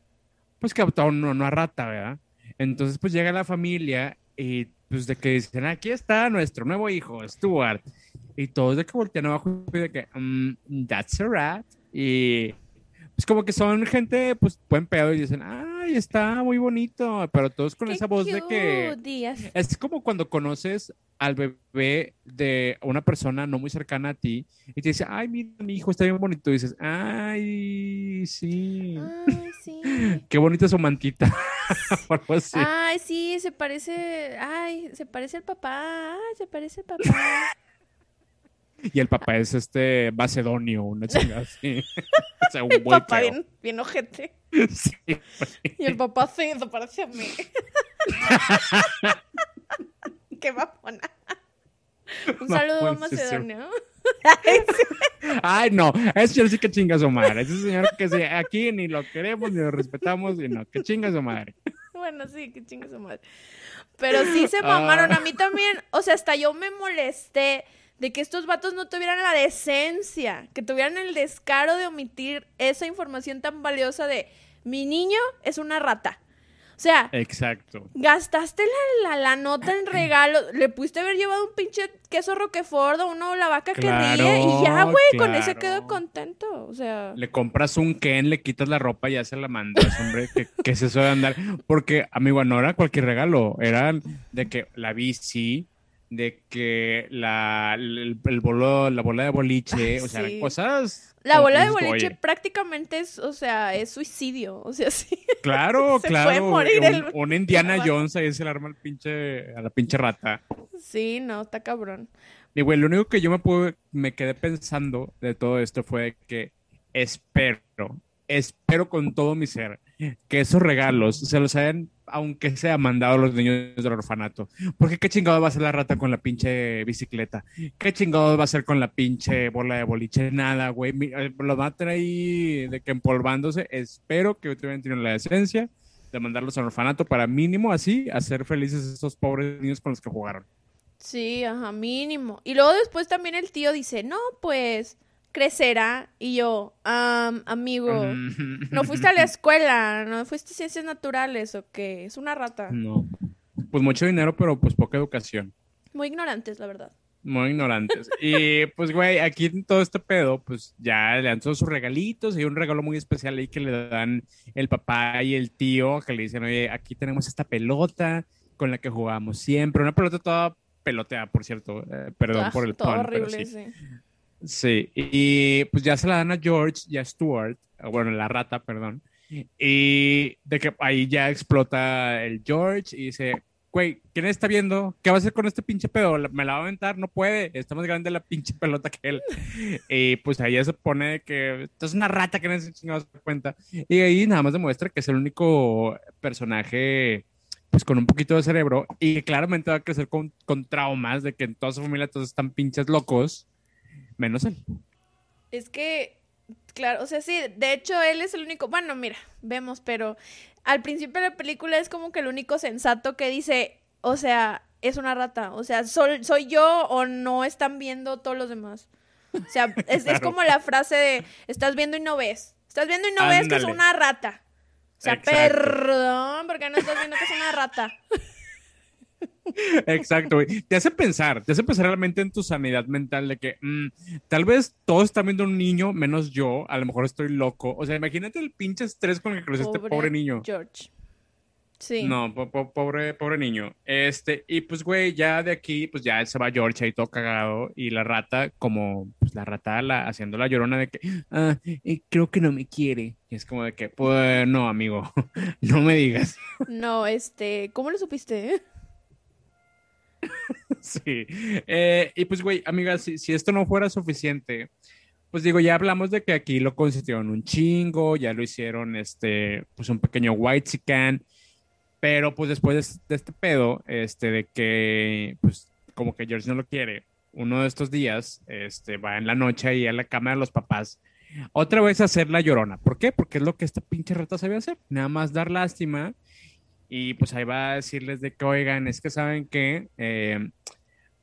pues que no, no a rata, ¿verdad? Entonces, pues llega la familia y pues de que dicen, aquí está nuestro nuevo hijo, Stuart. Y todos de que voltean abajo y de que, um, that's a rat. Y pues como que son gente, pues buen pedo y dicen, ay, está muy bonito, pero todos con esa voz de que... Es como cuando conoces al bebé de una persona no muy cercana a ti y te dice, ay, mira, mi hijo está bien bonito. Y dices, ay, sí. Ay, sí. Qué bonita su mantita. Ay, sí, se parece, ay, se parece al papá, ay, se parece al papá. Y el papá es este macedonio, una chingada así. o sea, un el papá bien, bien, ojete. Sí, y el papá se parece a mí. Qué mamona. Un saludo a Macedonio. Ay, no, ese sí que chinga su madre. Ese señor que sí, aquí ni lo queremos ni lo respetamos, y no, que chinga su madre. Bueno, sí, que chinga su madre. Pero sí se mamaron. A mí también, o sea, hasta yo me molesté de que estos vatos no tuvieran la decencia, que tuvieran el descaro de omitir esa información tan valiosa de mi niño es una rata. O sea, exacto. Gastaste la, la, nota en regalo. Le pudiste haber llevado un pinche queso roquefort o uno la vaca que ríe y ya, güey, con ese quedo contento. O sea. Le compras un Ken, le quitas la ropa y ya se la mandas, hombre. ¿Qué, ¿Qué, es eso de andar? Porque, amigo, no era cualquier regalo. Eran de que la bici, de que la, el, bolo, la bola de boliche, o sea, cosas... La bola de boliche prácticamente es, o sea, es suicidio, o sea, sí. Claro, claro. un, Indiana Jones ahí se le arma el pinche, a la pinche rata. Sí, no, está cabrón. Y güey, lo único que yo me pude, me quedé pensando de todo esto fue que espero, espero con todo mi ser que esos regalos se los hayan aunque sea mandado los niños del orfanato. Porque qué chingado va a ser la rata con la pinche bicicleta. ¿Qué chingado va a ser con la pinche bola de boliche? Nada, güey. Eh, lo van a tener ahí de que empolvándose. Espero que tuvieran tenido la decencia de mandarlos al orfanato para mínimo así hacer felices a esos pobres niños con los que jugaron. Sí, ajá, mínimo. Y luego después también el tío dice, no, pues crecerá. Y yo, amigo, no fuiste a la escuela, no fuiste a ciencias naturales o qué, es una rata. No. Pues mucho dinero, pero pues poca educación. Muy ignorantes, la verdad. Muy ignorantes. y pues, güey, aquí en todo este pedo, pues ya le dan todos sus regalitos. Y un regalo muy especial ahí que le dan el papá y el tío, que le dicen, oye, aquí tenemos esta pelota con la que jugamos siempre. Una pelota toda peloteada, por cierto. Eh, perdón por el todo horrible, sí. Sí, y pues ya se la dan a George y a Stuart, bueno, la rata, perdón. Y de que ahí ya explota el George y dice, güey, ¿quién está viendo? ¿Qué va a hacer con este pinche pedo? ¿Me la va a aventar? No puede, está más grande la pinche pelota que él. y pues ahí se pone que esto es una rata que no se cuenta. Y ahí nada más demuestra que es el único personaje pues con un poquito de cerebro y que claramente va a crecer con, con traumas de que en toda su familia todos están pinches locos menos él. Es que, claro, o sea, sí, de hecho él es el único, bueno, mira, vemos, pero al principio de la película es como que el único sensato que dice, o sea, es una rata, o sea, soy, soy yo o no están viendo todos los demás. O sea, es, es como la frase de, estás viendo y no ves, estás viendo y no ves que es una rata. O sea, perdón, porque no estás viendo que es una rata. Exacto, güey. Te hace pensar, te hace pensar realmente en tu sanidad mental de que mm, tal vez todos están viendo un niño, menos yo, a lo mejor estoy loco. O sea, imagínate el pinche estrés con el que creció este pobre niño. George. Sí. No, pobre, pobre niño. Este, y pues, güey, ya de aquí, pues ya se va George ahí todo cagado. Y la rata, como, pues la rata la, haciendo la llorona de que, ah, creo que no me quiere. Y es como de que, pues, no, amigo, no me digas. No, este, ¿cómo lo supiste? sí. Eh, y pues, güey, amigas, si, esto no fuera suficiente, pues digo, ya hablamos de que aquí lo consistieron un chingo, ya lo hicieron, este, pues un pequeño white chican, pero pues después de, este pedo, este, de que, pues, como que George no lo quiere, uno de estos días, este, va en la noche ahí a la cama de los papás, otra vez a hacer la llorona. ¿Por qué? Porque es lo que esta pinche rata sabía hacer, nada más dar lástima y pues ahí va a decirles de que, oigan, es que saben que, eh,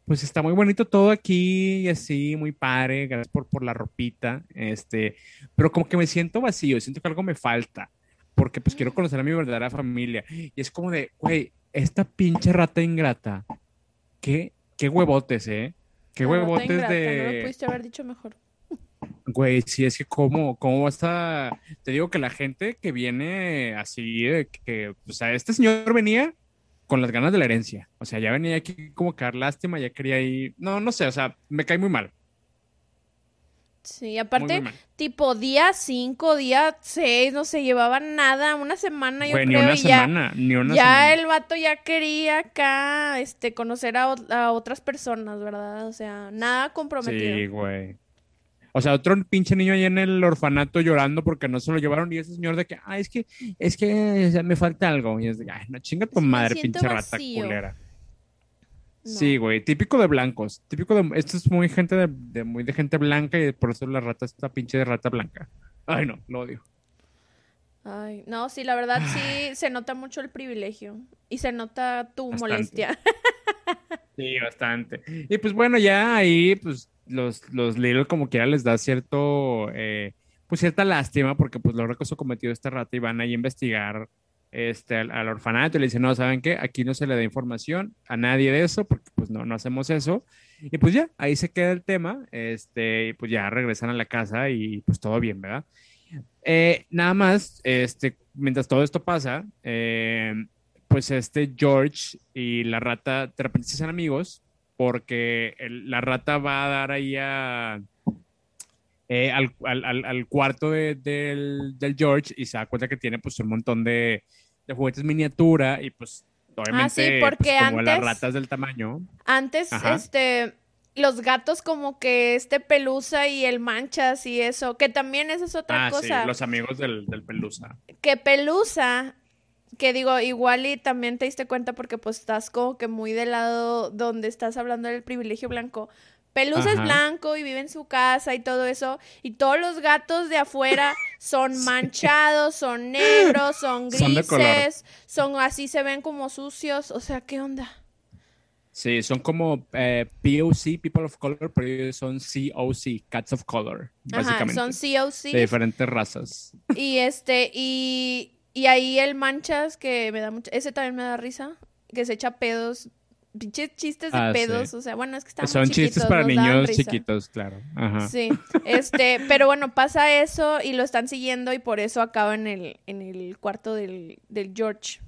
pues está muy bonito todo aquí y así, muy padre, gracias por, por la ropita, este, pero como que me siento vacío, siento que algo me falta, porque pues quiero conocer a mi verdadera familia. Y es como de, güey, esta pinche rata ingrata, qué, qué huevotes, ¿eh? Qué huevotes de... No lo pudiste haber dicho mejor. Güey, sí, es que cómo, cómo está, te digo que la gente que viene así, de que, o sea, este señor venía con las ganas de la herencia, o sea, ya venía aquí como que dar lástima, ya quería ir, no, no sé, o sea, me cae muy mal. Sí, aparte, tipo día 5, día 6, no se llevaba nada, una semana yo creo. Ni una semana, ya, ni una ya el vato ya quería acá, este, conocer a, a, otras personas, ¿verdad? O sea, nada comprometido. Sí, güey. O sea, otro pinche niño ahí en el orfanato llorando porque no se lo llevaron y ese señor de que, ah, es que, es que me falta algo. Y es de, ay, no chinga tu madre, pinche rata culera. Sí, güey, típico de blancos, típico de, esto es muy gente de, muy de gente blanca y por eso la rata es esta pinche de rata blanca. Ay, no, lo odio. Ay, no, sí, la verdad sí se nota mucho el privilegio y se nota tu molestia. Sí, bastante. Y pues bueno, ya ahí, pues los, los Little como quiera les da cierto, eh, pues cierta lástima porque pues lo que cometido esta rata y van ahí a investigar este, al, orfanato y le dicen, no, ¿saben qué? Aquí no se le da información a nadie de eso porque pues no, no hacemos eso. Y pues ya, ahí se queda el tema, este, y pues ya regresan a la casa y pues todo bien, ¿verdad? Eh, nada más, este, mientras todo esto pasa, eh, pues este George y la rata de repente se hacen amigos porque la rata va a dar ahí a, eh, al, cuarto del, George y se da cuenta que tiene pues un montón de, juguetes miniatura y pues obviamente ah, sí, porque pues, como antes, las ratas del tamaño. Antes, este, los gatos como que este pelusa y el manchas y eso, que también esa es otra ah, cosa. Sí, los amigos del, del pelusa. Que pelusa que digo, igual y también te diste cuenta porque pues estás como que muy del lado donde estás hablando del privilegio blanco. Pelusa es blanco y vive en su casa y todo eso. Y todos los gatos de afuera son manchados, son negros, son grises, son, así, se ven como sucios. O sea, ¿qué onda? Sí, son como eh, POC, People of Color, pero ellos son COC, Cats of Color, básicamente. Ajá, son COC. De diferentes razas. Y este, y, y ahí el manchas, que me da mucho, ese también me da risa, que se echa pedos pinches chistes de ah, pedos, o sea, bueno, es que están Son chistes para niños chiquitos, claro. Ajá. Sí, este, pero bueno, pasa eso y lo están siguiendo y por eso acaba en el, en el cuarto del, del George.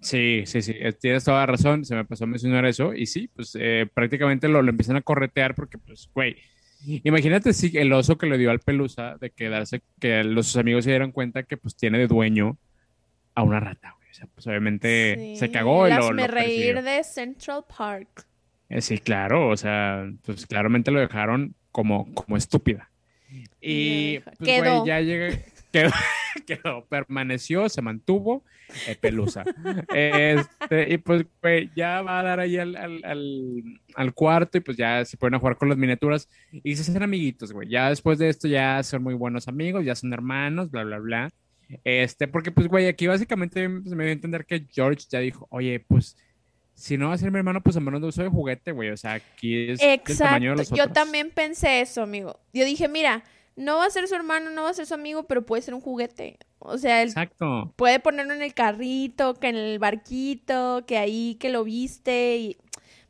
Sí, sí, sí, eh, tienes toda la razón, se me pasó a mencionar eso y sí, pues eh, prácticamente lo, lo, empiezan a corretear porque, pues, güey, imagínate si el oso que le dio al Pelusa de quedarse, que los sus amigos se dieron cuenta que pues tiene de dueño a una rata, pues obviamente se cagó y lo, me reír de Central Park. Eh, sí, claro, o sea, pues claramente lo dejaron como, como estúpida. Y pues, quedó. ya llega, quedó, permaneció, se mantuvo, eh, pelusa. este, y pues, güey, ya va a dar ahí al, al, cuarto y pues ya se pueden jugar con las miniaturas y se hacen amiguitos, güey. Ya después de esto ya son muy buenos amigos, ya son hermanos, bla, bla, bla. Este, porque pues, güey, aquí básicamente pues, me dio a entender que George ya dijo, oye, pues, si no va a ser mi hermano, pues al menos no uso de juguete, güey. O sea, aquí es el tamaño de los Yo también pensé eso, amigo. Yo dije, mira, no va a ser su hermano, no va a ser su amigo, pero puede ser un juguete. O sea, él Exacto. puede ponerlo en el carrito, que en el barquito, que ahí que lo viste y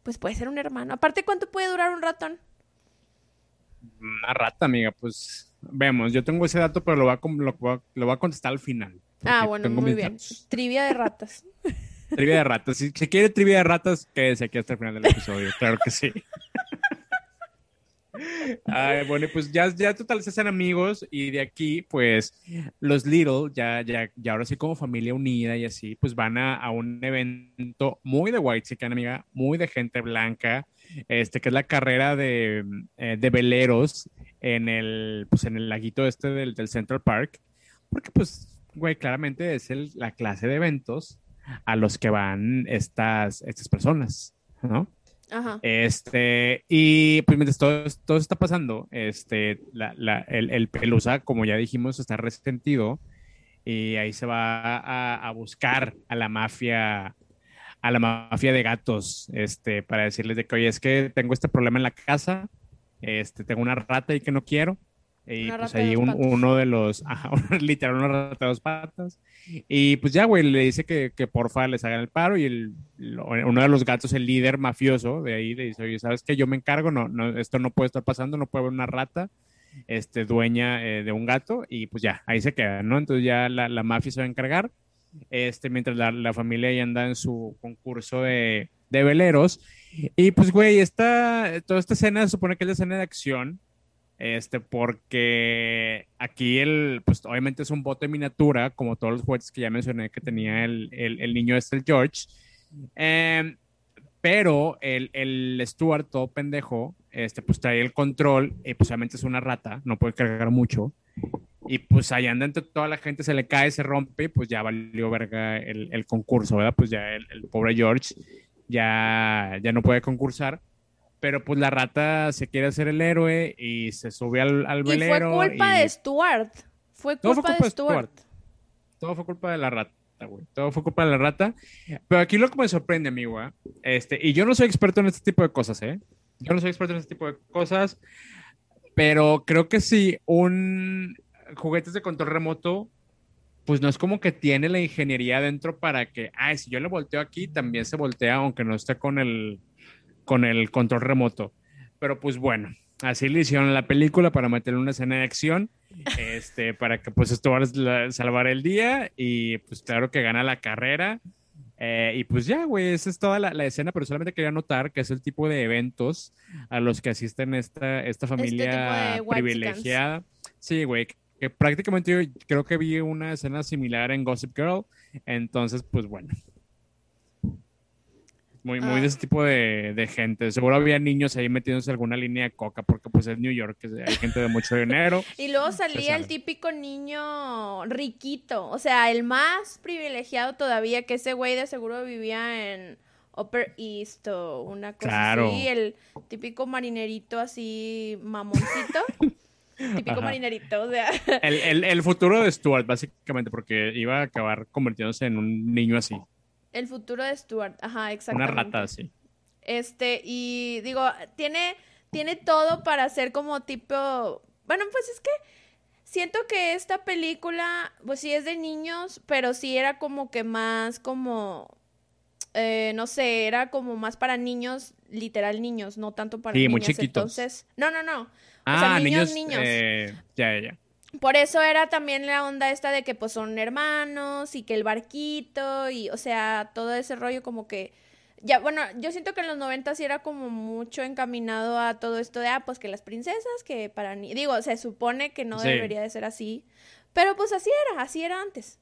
pues puede ser un hermano. Aparte, ¿cuánto puede durar un ratón? Una rata, amiga, pues Vemos, yo tengo ese dato, pero lo voy a, lo, a contestar al final. Ah, bueno, muy bien. Trivia de ratas. Trivia de ratas. Si se quiere trivia de ratas, quédese aquí hasta el final del episodio. Claro que sí. Ay, bueno, pues ya, ya total se hacen amigos y de aquí, pues, los Little, ya, ya, ya ahora sí como familia unida y así, pues van a, a un evento muy de white chicken, amiga, muy de gente blanca, este, que es la carrera de, eh, de veleros en el, pues en el laguito este del, del Central Park, porque pues, güey, claramente es el, la clase de eventos a los que van estas, estas personas, ¿no? Ajá. Este, y pues mientras todo, todo está pasando, este, la, la, el, el, Pelusa, como ya dijimos, está resentido y ahí se va a, buscar a la mafia a la mafia de gatos, este, para decirles de que, oye, es que tengo este problema en la casa, este, tengo una rata y que no quiero. Y pues ahí uno de los, ajá, literal, una rata de dos patas. Y pues ya, güey, le dice que, que porfa les hagan el paro y el, uno de los gatos, el líder mafioso de ahí, le dice, oye, ¿sabes qué? Yo me encargo, no, no, esto no puede estar pasando, no puede haber una rata este, dueña eh, de un gato y pues ya, ahí se queda, ¿no? Entonces ya la, la mafia se va a encargar este, mientras la, la familia ya anda en su concurso de, de veleros. Y pues, güey, esta, toda esta escena se supone que es la escena de acción, este, porque aquí el, pues obviamente es un bote miniatura, como todos los juguetes que ya mencioné que tenía el, el, el niño este, el George. Em, pero el, el Stuart, todo pendejo, este, pues trae el control y pues obviamente es una rata, no puede cargar mucho. Y pues ahí anda entre toda la gente, se le cae, se rompe, pues ya valió verga el, el concurso, ¿verdad? Pues ya el, pobre George ya, ya no puede concursar. Pero pues la rata se quiere hacer el héroe y se sube al, al velero. Y fue culpa de Stuart. Fue culpa, de Stuart. Todo fue culpa de la rata. güey. Todo fue culpa de la rata. Pero aquí lo que me sorprende, amigo, ¿eh? este, y yo no soy experto en este tipo de cosas, ¿eh? Yo no soy experto en este tipo de cosas, pero creo que si un juguetes de control remoto, pues no es como que tiene la ingeniería dentro para que, ay, si yo le volteo aquí, también se voltea, aunque no esté con el, con el control remoto. Pero pues bueno, así le hicieron la película para meterle una escena de acción, este, para que pues esto va a salvar el día y pues claro que gana la carrera. Eh, y pues ya, güey, esa es toda la, escena, pero solamente quería notar que es el tipo de eventos a los que asisten esta, esta este familia privilegiada. Sí, güey, que prácticamente yo creo que vi una escena similar en Gossip Girl. Entonces, pues bueno. Muy, muy de ah. ese tipo de, gente. Seguro había niños ahí metiéndose alguna línea de coca, porque pues es New York, hay gente de mucho dinero. y luego salía el típico niño riquito, o sea, el más privilegiado todavía, que ese güey de seguro vivía en Upper East o una cosa así, el típico marinerito así mamoncito. Típico marinerito, o sea. El, futuro de Stuart, básicamente, porque iba a acabar convirtiéndose en un niño así. El futuro de Stuart, ajá, exactamente. Una rata así. Este, y digo, tiene, tiene todo para ser como tipo. Bueno, pues es que siento que esta película, pues sí es de niños, pero sí era como que más como. Eh, no sé, era como más para niños, literal niños, no tanto para sí, muy chiquitos. Entonces, no, no, no. Ah, niños, niños. Eh, ya, ya. Por eso era también la onda esta de que pues son hermanos y que el barquito y, o sea, todo ese rollo como que... Ya, bueno, yo siento que en los 90 sí era como mucho encaminado a todo esto de, ah, pues que las princesas, que para ni... Digo, se supone que no debería de ser así, pero pues así era, así era antes.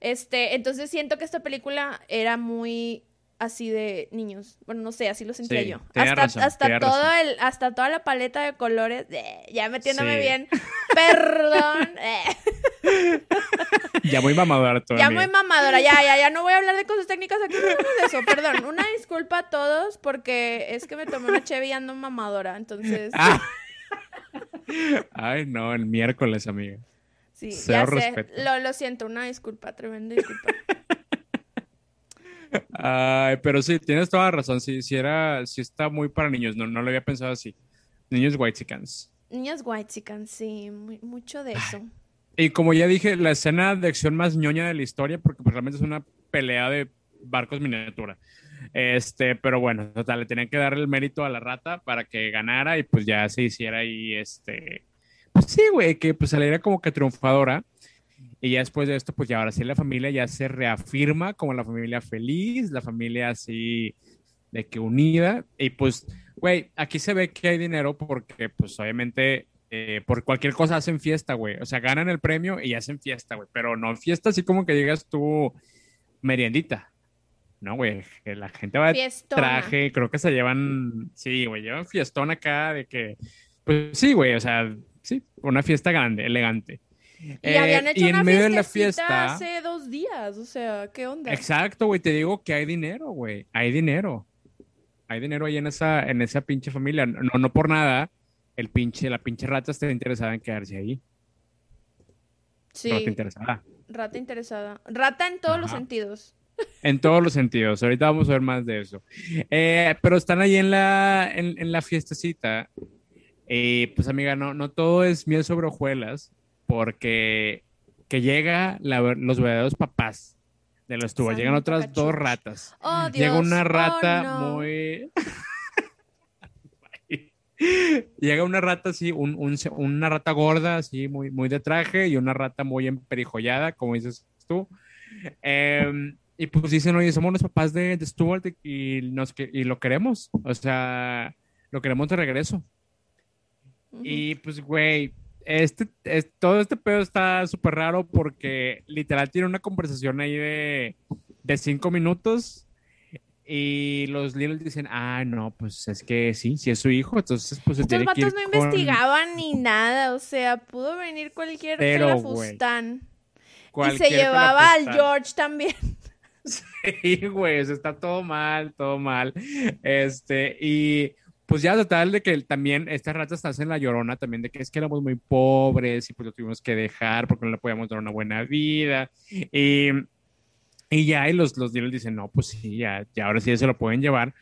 Este, entonces siento que esta película era muy así de niños. Bueno, no sé, así lo sentía yo. Hasta, hasta todo el, hasta toda la paleta de colores, eh, ya metiéndome bien. Perdón. Eh. Ya muy mamadora todavía. Ya muy mamadora, ya, ya, ya no voy a hablar de cosas técnicas aquí, no de eso, perdón. Una disculpa a todos porque es que me tomé una cheve y ando mamadora, entonces. Ah. Ay, no, el miércoles, amiga. Sí, ya sé. Lo, lo siento, una disculpa, tremenda disculpa. Ay, pero sí, tienes toda la razón. Sí, sí, era, sí está muy para niños. No, no lo había pensado así. Niños white chickens. Niños white chickens, sí, mucho de eso. Y como ya dije, la escena de acción más ñoña de la historia, porque pues, realmente es una pelea de barcos miniatura. Este, pero bueno, total, le tenían que dar el mérito a la rata para que ganara y pues ya se hiciera ahí, este, pues sí, güey, que pues saliera como que triunfadora. Y ya después de esto, pues ya ahora sí la familia ya se reafirma como la familia feliz, la familia así de que unida. Y pues, güey, aquí se ve que hay dinero porque pues obviamente eh, por cualquier cosa hacen fiesta, güey. O sea, ganan el premio y hacen fiesta, güey. Pero no fiesta así como que llegas tú meriendita. No, güey, que la gente va de traje, creo que se llevan, sí, güey, llevan fiestón acá de que, pues sí, güey, o sea, sí, una fiesta grande, elegante. Y habían eh, hecho una medio de la fiesta hace dos días, o sea, ¿qué onda? Exacto, güey, te digo que hay dinero, güey, hay dinero. Hay dinero ahí en esa, en esa pinche familia. No, no por nada, el pinche, la pinche rata está interesada en quedarse ahí. Sí. Rata interesada. Rata interesada. Rata en todos los sentidos. En todos los sentidos. Ahorita vamos a ver más de eso. Eh, pero están ahí en la, en, en la fiestecita. Y pues amiga, no, no todo es miel sobre hojuelas porque que llega los verdaderos papás de los tubos. Llegan otras dos ratas. Oh, Llega una rata muy... Llega una rata así, una rata gorda, así, muy, muy de traje, y una rata muy emperijollada, como dices tú. Em, y pues dicen, oye, somos los papás de, Stuart y, nos, y lo queremos. O sea, lo queremos de regreso. Y pues, güey, este, todo este pedo está súper raro porque literal tiene una conversación ahí de, cinco minutos y los Little dicen, ah, no, pues es que sí, sí es su hijo, entonces pues Estos vatos no investigaban ni nada, o sea, pudo venir cualquier Pero, Fustán. Y se llevaba al George también. Sí, güey, está todo mal, todo mal. Este, y pues ya total de que también estas ratas están en la llorona también de que es que éramos muy pobres y pues lo tuvimos que dejar porque no le podíamos dar una buena vida y Y ya, y los, los dealers dicen, no, pues sí, ya, ya ahora sí se lo pueden llevar.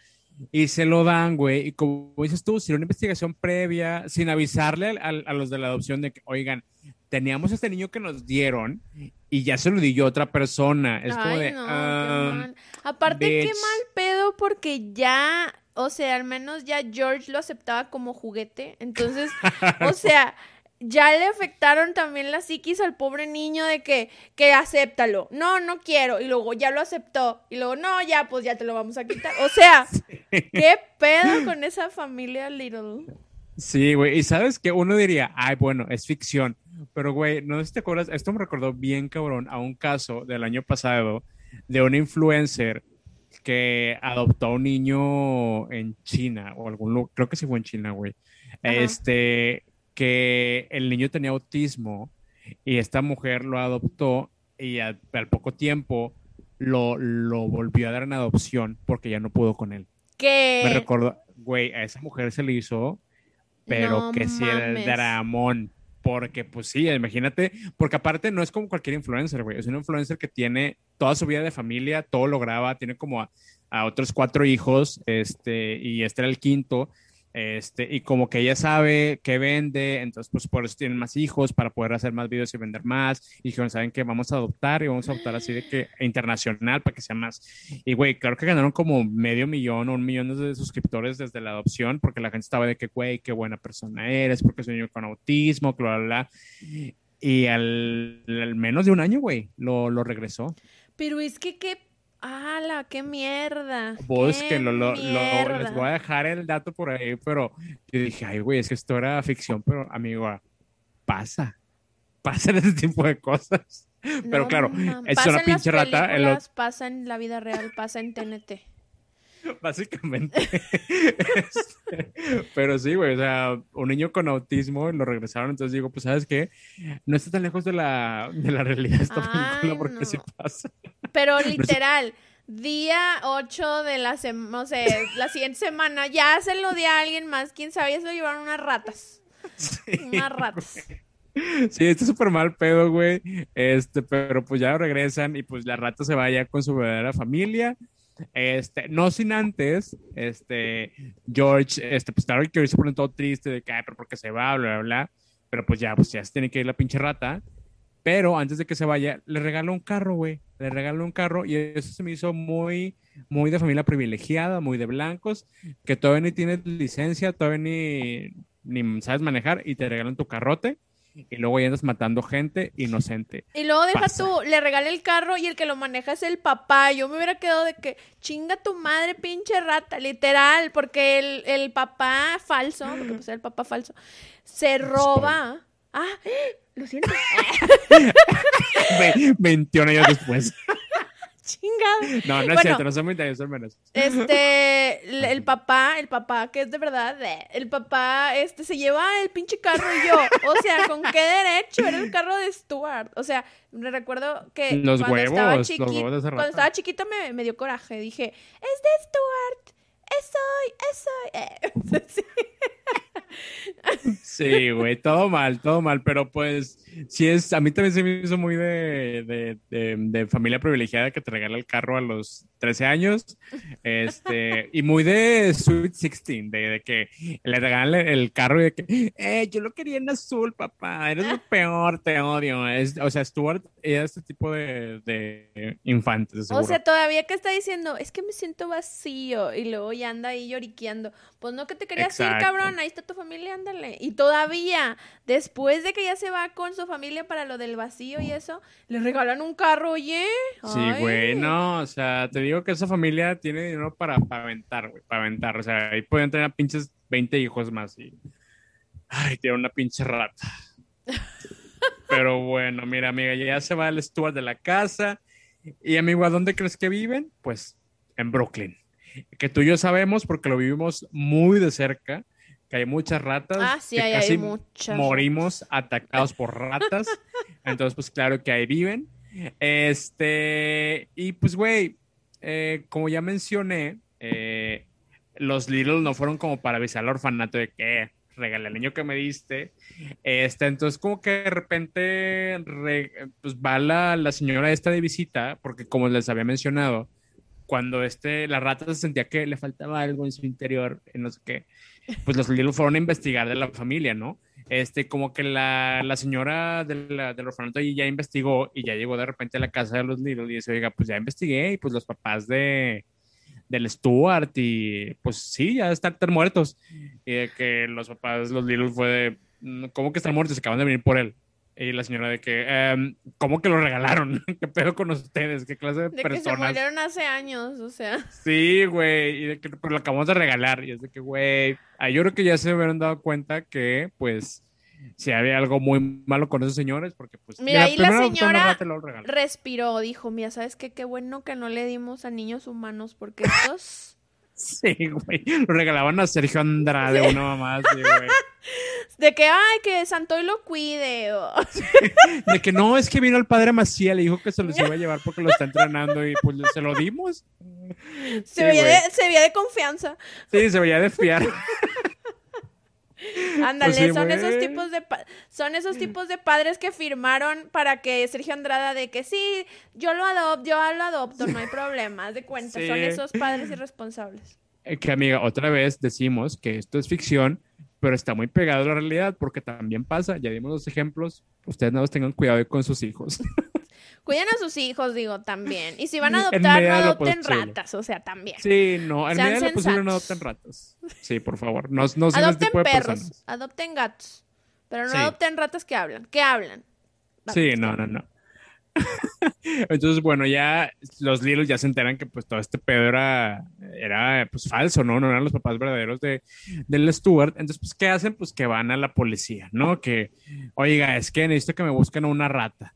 Y se lo dan, güey. Y como dices tú, sin una investigación previa, sin avisarle a, a, los de la adopción de que, oigan, teníamos este niño que nos dieron y ya se lo di yo a otra persona. Es como de. Ah, Aparte, qué mal pedo, porque ya, o sea, al menos ya George lo aceptaba como juguete. Entonces, o sea ya le afectaron también la psiquis al pobre niño de que, que acéptalo. No, no quiero. Y luego ya lo aceptó. Y luego, no, ya, pues ya te lo vamos a quitar. O sea, ¿qué pedo con esa familia Little? Sí, güey. Y sabes que uno diría, ay, bueno, es ficción. Pero, güey, no sé si te acuerdas, esto me recordó bien cabrón a un caso del año pasado de un influencer que adoptó a un niño en China o algún lugar, creo que sí fue en China, güey. Este, que el niño tenía autismo y esta mujer lo adoptó y al, poco tiempo lo, lo, volvió a dar en adopción porque ya no pudo con él. ¿Qué? Me recuerdo, güey, a esa mujer se le hizo, pero que sí era el dramón. Porque, pues sí, imagínate, porque aparte no es como cualquier influencer, güey, es un influencer que tiene toda su vida de familia, todo lo graba, tiene como a, a otros cuatro hijos, este, y este era el quinto, este, y como que ella sabe qué vende, entonces pues por eso tienen más hijos para poder hacer más videos y vender más. Y dijeron, ¿saben que Vamos a adoptar y vamos a adoptar así de que internacional para que sea más. Y güey, claro que ganaron como medio millón o un millón de suscriptores desde la adopción porque la gente estaba de que, güey, qué buena persona eres, porque un niño con autismo, bla, bla. Y al, menos de un año, güey, lo, lo regresó. Pero es que qué ¡Hala! ¡Qué mierda! Vos que lo, lo, les voy a dejar el dato por ahí, pero yo dije, ay, güey, es que esto era ficción, pero amigo, pasa. Pasa ese tipo de cosas. pero claro, es una pinche rata. El... Pasa en la vida real, pasa en TNT. Básicamente. Este, pero sí, güey, o sea, un niño con autismo lo regresaron, entonces digo, pues, ¿sabes qué? No está tan lejos de la, de la realidad esta película porque sí pasa. Pero literal, día 8 de la semana, no sé, la siguiente semana, ya se lo di a alguien más, quién sabe, ya se lo llevaron unas ratas. unas ratas. Sí, está súper mal pedo, güey. Este, pero pues ya regresan y pues la rata se va ya con su verdadera familia. Este, no sin antes, este, George, este, pues claro que se pone todo triste de que, ay, pero porque se va, bla, bla, bla. Pero pues ya, pues ya se tiene que ir la pinche rata. Pero antes de que se vaya, le regaló un carro, güey. Le regaló un carro y eso se me hizo muy, muy de familia privilegiada, muy de blancos, que todavía ni tienes licencia, todavía ni, ni sabes manejar y te regalan tu carrote y luego ya andas matando gente inocente. Y luego deja tú, le regala el carro y el que lo maneja es el papá. Yo me hubiera quedado de que chinga tu madre, pinche rata, literal, porque el, el papá falso, porque pues el papá falso, se roba. Ah, lo siento. 21 años después. Chingada. No, no es cierto, no son muy son menos. Este, el papá, el papá, que es de verdad, el papá, este, se lleva el pinche carro y yo, o sea, ¿con qué derecho? Era el carro de Stuart. O sea, me recuerdo que los cuando huevos, estaba chiquito, cuando estaba me, me, dio coraje. Dije, es de Stuart, es hoy, es hoy. Eh, sí. Sí, güey, todo mal, todo mal, pero pues sí es, a mí también se me hizo muy de, de, de, familia privilegiada que te regala el carro a los 13 años, este, y muy de Sweet 16, de, que le regalan el carro y de que, eh, yo lo quería en azul, papá, eres lo peor, te odio, es, o sea, Stuart era este tipo de, de infantes, O sea, todavía que está diciendo, es que me siento vacío, y luego ya anda ahí lloriqueando, pues no que te querías ir, cabrón, ahí está tu familia, ándale, y todavía, después de que ya se va con su familia para lo del vacío y eso, le regalan un carro, oye. Sí, güey, no, o sea, te digo que esa familia tiene dinero para, para aventar, güey, para aventar, o sea, ahí pueden tener pinches 20 hijos más y... Ay, tiene una pinche rata. Pero bueno, mira, amiga, ya se va el Stuart de la casa. Y amigo, ¿a dónde crees que viven? Pues en Brooklyn. Que tú y yo sabemos porque lo vivimos muy de cerca hay muchas ratas. Ah, sí, que hay, casi muchas. Morimos atacados por ratas. Entonces, pues claro que ahí viven. Este, y pues, güey, eh, como ya mencioné, eh, los Little no fueron como para avisar al orfanato de que regalé al niño que me diste. Este, entonces como que de repente pues va la, la, señora esta de visita, porque como les había mencionado, cuando este, la rata se sentía que le faltaba algo en su interior, no sé qué, pues los fueron a investigar de la familia, ¿no? Este, como que la, la señora de la, del orfanato ya investigó y ya llegó de repente a la casa de los Little y dice, oiga, pues ya investigué y pues los papás de, del Stuart y pues sí, ya están, muertos. Y que los papás, los Little fue de, ¿cómo que están muertos? Se acaban de venir por él. Y la señora de que, em, ¿cómo que lo regalaron? ¿Qué pedo con ustedes? ¿Qué clase de, de personas? De que se murieron hace años, o sea. Sí, güey, y de que pero lo acabamos de regalar. Y es de que, güey, ah, yo creo que ya se hubieran dado cuenta que, pues, si había algo muy malo con esos señores, porque pues... Mira, ahí la señora respiró, dijo, mira, ¿sabes qué? Qué bueno que no le dimos a niños humanos, porque estos... Sí, güey. Lo regalaban a Sergio Andrade, una mamá así, güey. De que, ay, que Santoy lo cuide. De que no, es que vino el padre Macía, le dijo que se los iba a llevar porque lo está entrenando y pues se lo dimos. Se, veía, de, se veía de confianza. Sí, se veía de fiar. Ándale, pues son esos tipos de son esos tipos de padres que firmaron para que Sergio Andrada de que sí, yo lo adopto, yo lo adopto, no hay problema, de cuenta, son esos padres irresponsables. Eh, que amiga, otra vez decimos que esto es ficción, pero está muy pegado a la realidad porque también pasa, ya dimos los ejemplos, ustedes no tengan cuidado con sus hijos. Cuiden a sus hijos, digo, también. Y si van a adoptar, no adopten ratas, o sea, también. Sí, no, en medida de lo posible no adopten ratas. Sí, por favor, no, no Adopten perros, adopten gatos, pero no adopten ratas que hablan, que hablan. sí, no, no, no. Entonces, bueno, ya los Lilos ya se enteran que pues todo este pedo era, era pues falso, ¿no? No eran los papás verdaderos de, del Stuart. Entonces, pues, ¿qué hacen? Pues que van a la policía, ¿no? Que, oiga, es que necesito que me busquen una rata.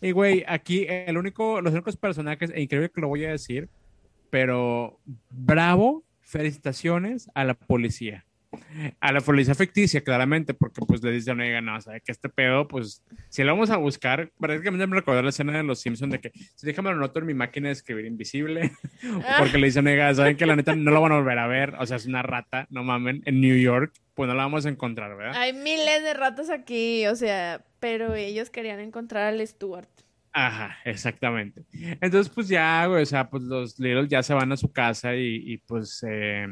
Y güey, aquí el único, los únicos personajes, e increíble que lo voy a decir, pero bravo, felicitaciones a la policía. A la policía ficticia, claramente, porque pues le dicen, oiga, no, sabe que este pedo, pues, si lo vamos a buscar, prácticamente me recordó la escena de los Simpsons de que, si déjame lo noto en mi máquina de escribir invisible, porque le dicen, oiga, saben que la neta no lo van a volver a ver, o sea, es una rata, no mamen, en New York, pues no la vamos a encontrar, ¿verdad? Hay miles de ratas aquí, o sea, pero ellos querían encontrar al Stuart. Ajá, exactamente. Entonces, pues ya, güey, o sea, pues los Little ya se van a su casa y, pues eh,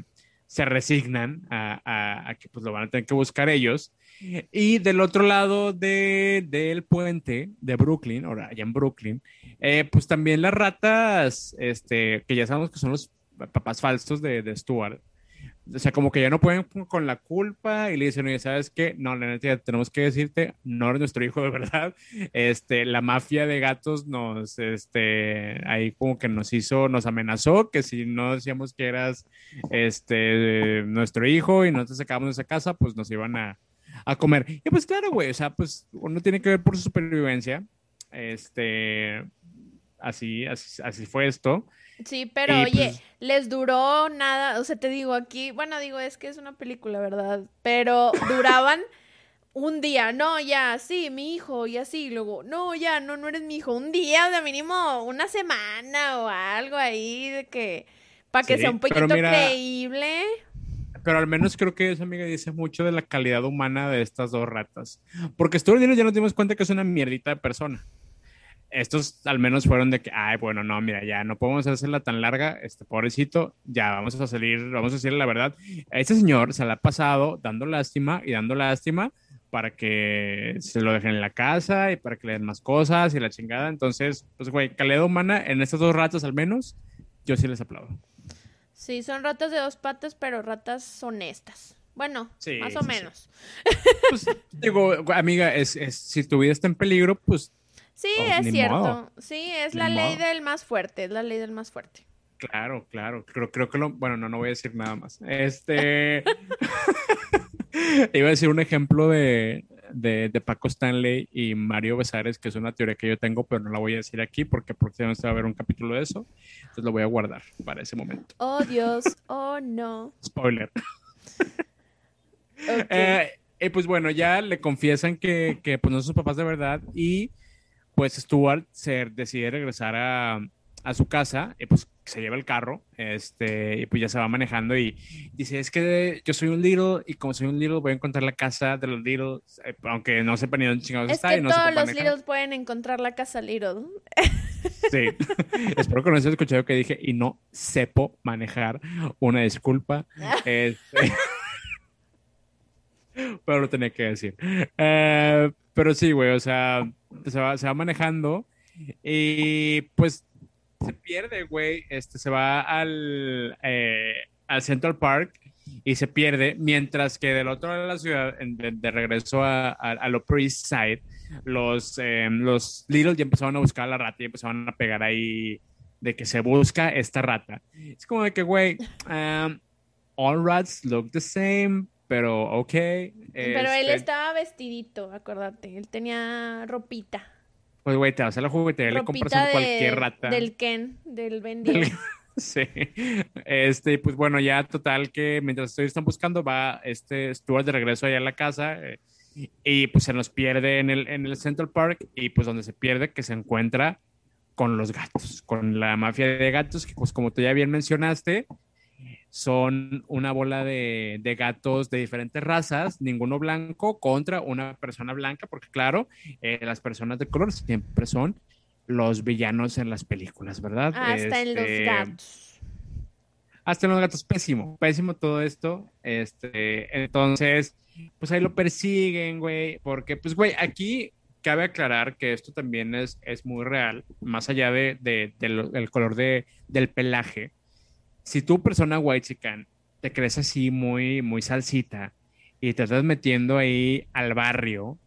se resignan a, que pues lo van a tener que buscar ellos. Y del otro lado del puente de Brooklyn, ahora allá en Brooklyn, eh, pues también las ratas, este, que ya sabemos que son los papás falsos de, de Stuart, o sea, como que ya no pueden con la culpa y le dicen, oye, ¿sabes qué? No, la neta, tenemos que decirte, no eres nuestro hijo de verdad. Este, la mafia de gatos nos, este, ahí como que nos hizo, nos amenazó que si no decíamos que eras, este, nuestro hijo y no te sacábamos de esa casa, pues nos iban a, a comer. Y pues claro, güey, o sea, pues uno tiene que ver por su supervivencia. Este, así, así, así fue esto. Sí, pero oye, pues les duró nada, o sea, te digo aquí, bueno, digo, es que es una película, ¿verdad? Pero duraban un día, no, ya, sí, mi hijo, y así, luego, no, ya, no, no eres mi hijo, un día, de mínimo una semana o algo ahí, de que, para que sea un poquito creíble. Pero al menos creo que esa amiga dice mucho de la calidad humana de estas dos ratas. Porque estuvo ya nos dimos cuenta que es una mierdita de persona estos al menos fueron de que, ay, bueno, no, mira, ya no podemos hacerla tan larga, este pobrecito, ya vamos a salir, vamos a decirle la verdad. Este señor se la ha pasado dando lástima y dando lástima para que se lo dejen en la casa y para que le den más cosas y la chingada. Entonces, pues, güey, calidad humana en estos dos ratas al menos, yo sí les aplaudo. Sí, son ratas de dos patas, pero ratas honestas. Bueno, más o menos. Pues, digo, amiga, es, es, si tu vida está en peligro, pues Sí, oh, es cierto. Sí, es la ley del más fuerte, es la ley del más fuerte. Claro, claro. Creo, creo que lo. Bueno, no, no voy a decir nada más. Este. Iba a decir un ejemplo de, de, Paco Stanley y Mario Besares, que es una teoría que yo tengo, pero no la voy a decir aquí porque próximamente va a haber un capítulo de eso. Entonces lo voy a guardar para ese momento. Oh, Dios. Oh, no. Spoiler. Eh, y pues bueno, ya le confiesan que, que pues no son sus papás de verdad y pues Stuart se decide regresar a, a su casa, y pues se lleva el carro, este, y pues ya se va manejando y dice, es que yo soy un little y como soy un little voy a encontrar la casa de los little, eh, aunque no sepa ni dónde chingados es está. Que todos los littles pueden encontrar la casa little. Sí, espero que no se escuchado que dije y no sepo manejar, una disculpa. Este... pero lo tenía que decir. Eh, pero sí, güey, o sea, se va, se va manejando y pues se pierde, güey. Este se va al, eh, al Central Park y se pierde, mientras que del otro lado de la ciudad, de, regreso a, a, lo East Side, los, eh, los Little ya empezaron a buscar a la rata y empezaron a pegar ahí de que se busca esta rata. Es como de que, güey, um, all rats look the same, pero ok. Pero él este estaba vestidito, acuérdate, él tenía ropita. Pues, güey, te vas a la juguetería le compras a cualquier rata. Del Ken, del vendido. Sí. Este, pues bueno, ya total que mientras estoy están buscando, va este Stuart de regreso allá a la casa eh, y pues se nos pierde en el, en el Central Park y pues donde se pierde que se encuentra con los gatos, con la mafia de gatos que pues como tú ya bien mencionaste, son una bola de, gatos de diferentes razas, ninguno blanco contra una persona blanca, porque claro, eh, las personas de color siempre son los villanos en las películas, ¿verdad? Hasta en los este, gatos. Hasta en los gatos, pésimo, pésimo todo esto. Este, entonces, pues ahí lo persiguen, güey, porque, pues, güey, aquí cabe aclarar que esto también es, es muy real, más allá de, del color de, del pelaje si tú, persona white chican, te crees así muy, muy salsita y te estás metiendo ahí al barrio,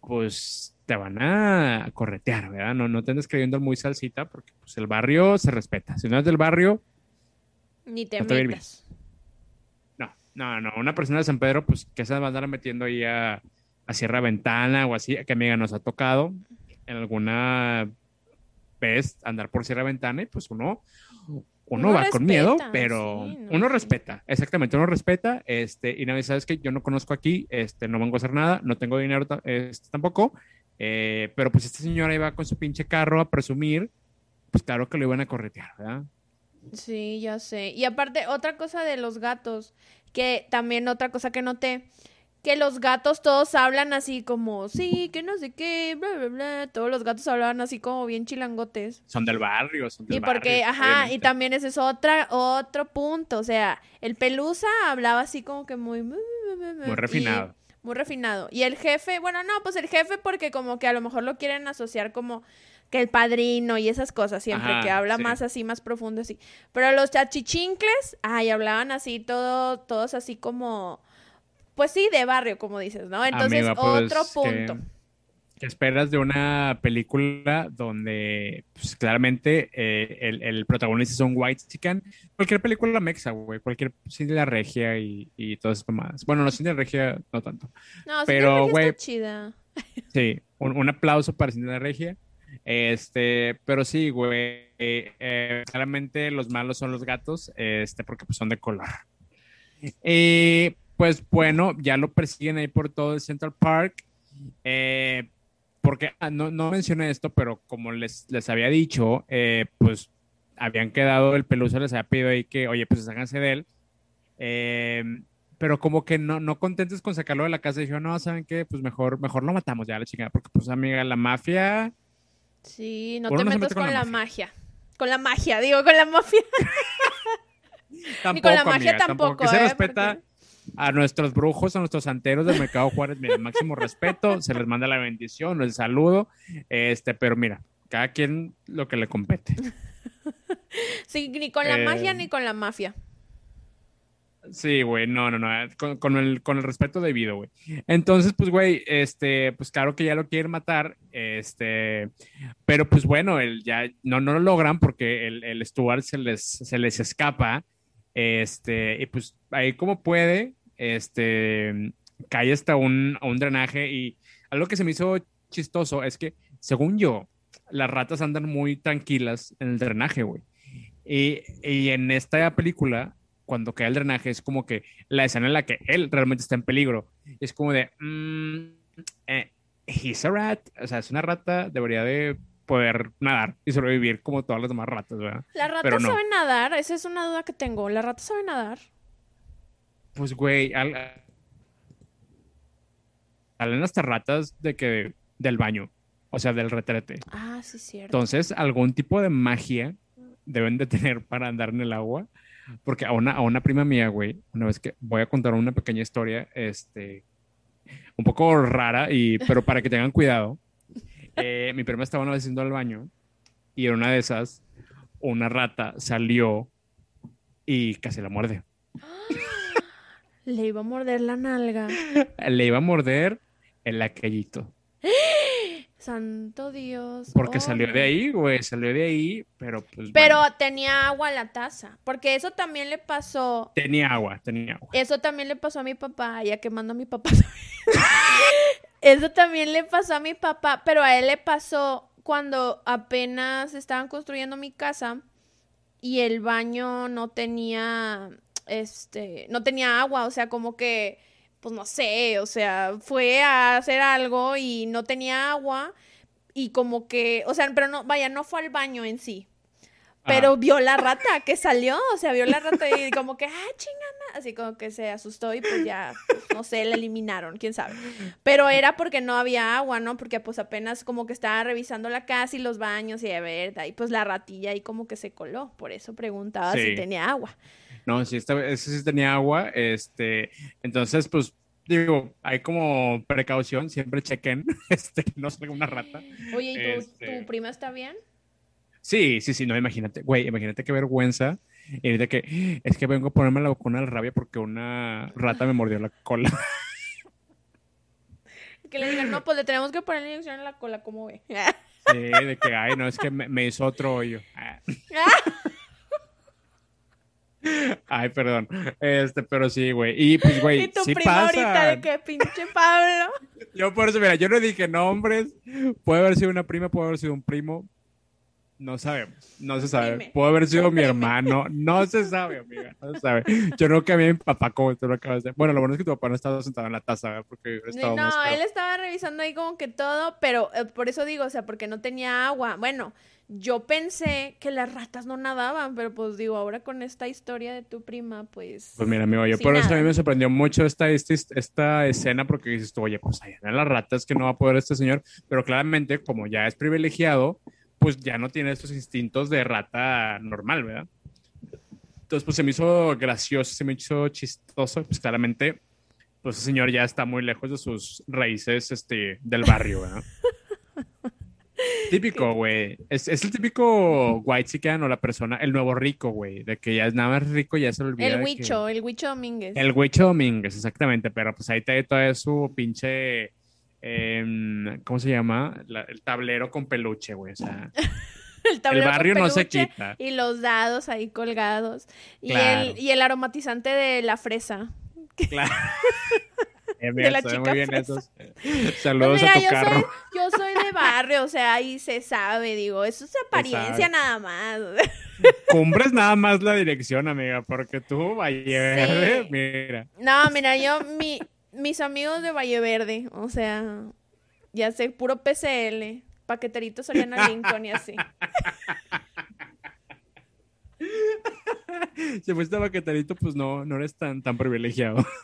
pues te van a corretear, ¿verdad? No, no te andes creyendo muy salsita porque pues, el barrio se respeta. Si no es del barrio, ni te, metas. No, no, no. Una persona de San Pedro, pues que se va a andar metiendo ahí a, a Sierra Ventana o así, que amiga nos ha tocado en alguna vez andar por Sierra Ventana y pues uno, uno, va con miedo, pero uno respeta, exactamente, uno respeta, este, y nadie sabes que yo no conozco aquí, este, no vengo a hacer nada, no tengo dinero este, tampoco, eh, pero pues esta señora iba con su pinche carro a presumir, pues claro que lo iban a corretear, ¿verdad? Sí, ya sé. Y aparte, otra cosa de los gatos, que también otra cosa que noté, que los gatos todos hablan así como, sí, que no sé qué, bla, bla, bla. Todos los gatos hablaban así como bien chilangotes. Son del barrio, son del Y porque, ajá, y también ese es otra, otro punto. O sea, el pelusa hablaba así como que muy... Muy refinado. muy refinado. Y el jefe, bueno, no, pues el jefe porque como que a lo mejor lo quieren asociar como que el padrino y esas cosas siempre, que habla más así, más profundo así. Pero los chachichincles, ay, hablaban así todo, todos así como pues sí, de barrio, como dices, ¿no? Entonces, pues, otro punto. ¿Qué esperas de una película donde pues, claramente eh, el, protagonista es un white chicken? Cualquier película mexa, güey, cualquier cine de la regia y, y todas esas mamadas. Bueno, no cine de la regia no tanto. No, pero, güey, chida. Sí, un, aplauso para cine de la regia. Este, pero sí, güey, eh, claramente los malos son los gatos, este, porque pues, son de color. Eh, pues bueno, ya lo persiguen ahí por todo el Central Park. Eh, porque ah, no, no, mencioné esto, pero como les, les había dicho, eh, pues habían quedado, el peluso les había pedido ahí que, oye, pues háganse de él. Eh, pero como que no, no contentes con sacarlo de la casa, dijeron, no, ¿saben qué? Pues mejor, mejor lo matamos ya la chingada, porque pues amiga, la mafia... Sí, no te metas con, la, magia. Con la magia, digo, con la mafia. tampoco, Ni con la magia tampoco. se respeta a nuestros brujos, a nuestros santeros del Mercado Juárez, mira, máximo respeto, se les manda la bendición, el saludo, este, pero mira, cada quien lo que le compete. Sí, ni con la magia eh, ni con la mafia. Sí, güey, no, no, no, con, el, con el respeto debido, güey. Entonces, pues, güey, este, pues claro que ya lo quieren matar, este, pero pues bueno, el, ya no, no lo logran porque el, el Stuart se les, se les escapa este, y pues ahí como puede, este, cae hasta un, un drenaje y algo que se me hizo chistoso es que, según yo, las ratas andan muy tranquilas en el drenaje, güey. Y, y, en esta película, cuando cae el drenaje, es como que la escena en la que él realmente está en peligro. Es como de, mm, eh, he's a rat, o sea, es una rata, debería de poder nadar y sobrevivir como todas las demás ratas, ¿verdad? ¿Las ratas saben nadar? Esa es una duda que tengo. ¿Las ratas saben nadar? Pues, güey, al... salen hasta ratas de que del baño, o sea, del retrete. Ah, sí, cierto. Entonces, algún tipo de magia deben de tener para andar en el agua. Porque a una, a una prima mía, güey, una vez que voy a contar una pequeña historia, este, un poco rara, y, pero para que tengan cuidado. Eh, mi prima estaba una vez yendo al baño y en una de esas, una rata salió y casi la muerde. Le iba a morder la nalga. Le iba a morder el aquellito. Santo Dios. Porque salió de ahí, güey, salió de ahí, pero pues. Pero tenía agua la taza. Porque eso también le pasó. Tenía agua, tenía agua. Eso también le pasó a mi papá, ya que mando a mi papá. eso también le pasó a mi papá, pero a él le pasó cuando apenas estaban construyendo mi casa y el baño no tenía. Este. No tenía agua, o sea, como que pues no sé, o sea, fue a hacer algo y no tenía agua y como que, o sea, pero no, vaya, no fue al baño en sí. Pero vio la rata que salió, o sea, vio la rata y como que, ah, chingada, así como que se asustó y pues ya, pues, no sé, la eliminaron, quién sabe. Pero era porque no había agua, ¿no? Porque pues apenas como que estaba revisando la casa y los baños y a ver, y pues la ratilla ahí como que se coló, por eso preguntaba si tenía agua. No, sí, esta, sí tenía agua. Este, entonces, pues, digo, hay como precaución, siempre chequen, este, no salga una rata. Oye, ¿y tu, este prima está bien? Sí, sí, sí, no, imagínate, güey, imagínate qué vergüenza. Y de que es que vengo a ponerme la vacuna de rabia porque una rata me mordió la cola. que le digan, no, pues le tenemos que poner la inyección en la cola, ¿cómo ve? sí, de que, ay, no, es que me, me hizo otro hoyo. Ay, perdón. Este, pero sí, güey. Y pues, güey. Y tu sí prima ahorita de que pinche Pablo. Yo por eso, mira, yo no dije nombres. Puede haber sido una prima, puede haber sido un primo. No sabemos, no se sabe. Puede haber sido mi hermano, no se sabe, amiga, no se sabe. Yo no que a mi papá, como tú lo acabas de Bueno, lo bueno es que tu papá no estaba sentado en la taza, porque No, él estaba revisando ahí como que todo, pero eh, por eso digo, o sea, porque no tenía agua. Bueno, yo pensé que las ratas no nadaban, pero pues digo, ahora con esta historia de tu prima, pues... Pues mira, amigo, yo por eso a mí me sorprendió mucho esta, esta, esta escena porque dices tú, oye, pues allá en las ratas que no va a poder este señor, pero claramente como ya es privilegiado, pues ya no tiene estos instintos de rata normal, ¿verdad? Entonces, pues se me hizo gracioso, se me hizo chistoso, pues claramente, pues el señor ya está muy lejos de sus raíces este, del barrio, ¿verdad? Típico, güey. Es, el típico white chicken o la persona, el nuevo rico, güey. De que ya es nada más rico, ya se lo olvida. El huicho, el huicho Domínguez. El huicho Domínguez, exactamente. Pero pues ahí trae todo su pinche. Em, ¿Cómo se llama? el tablero con peluche, güey. O sea. el, barrio no se quita. Y los dados ahí colgados. Y, el, y el aromatizante de la fresa. Claro. de la chica muy bien esos. Saludos pues a tu yo carro. Soy, yo soy de barrio, o sea, ahí se sabe, digo, eso es apariencia nada más. Cumbres nada más la dirección, amiga, porque tú, Valle mira. No, mira, yo, mi, mis amigos de Valle Verde, o sea, ya sé, puro PCL, paqueteritos Soriana Lincoln y así. si fuiste paqueterito, pues no, no eres tan, tan privilegiado.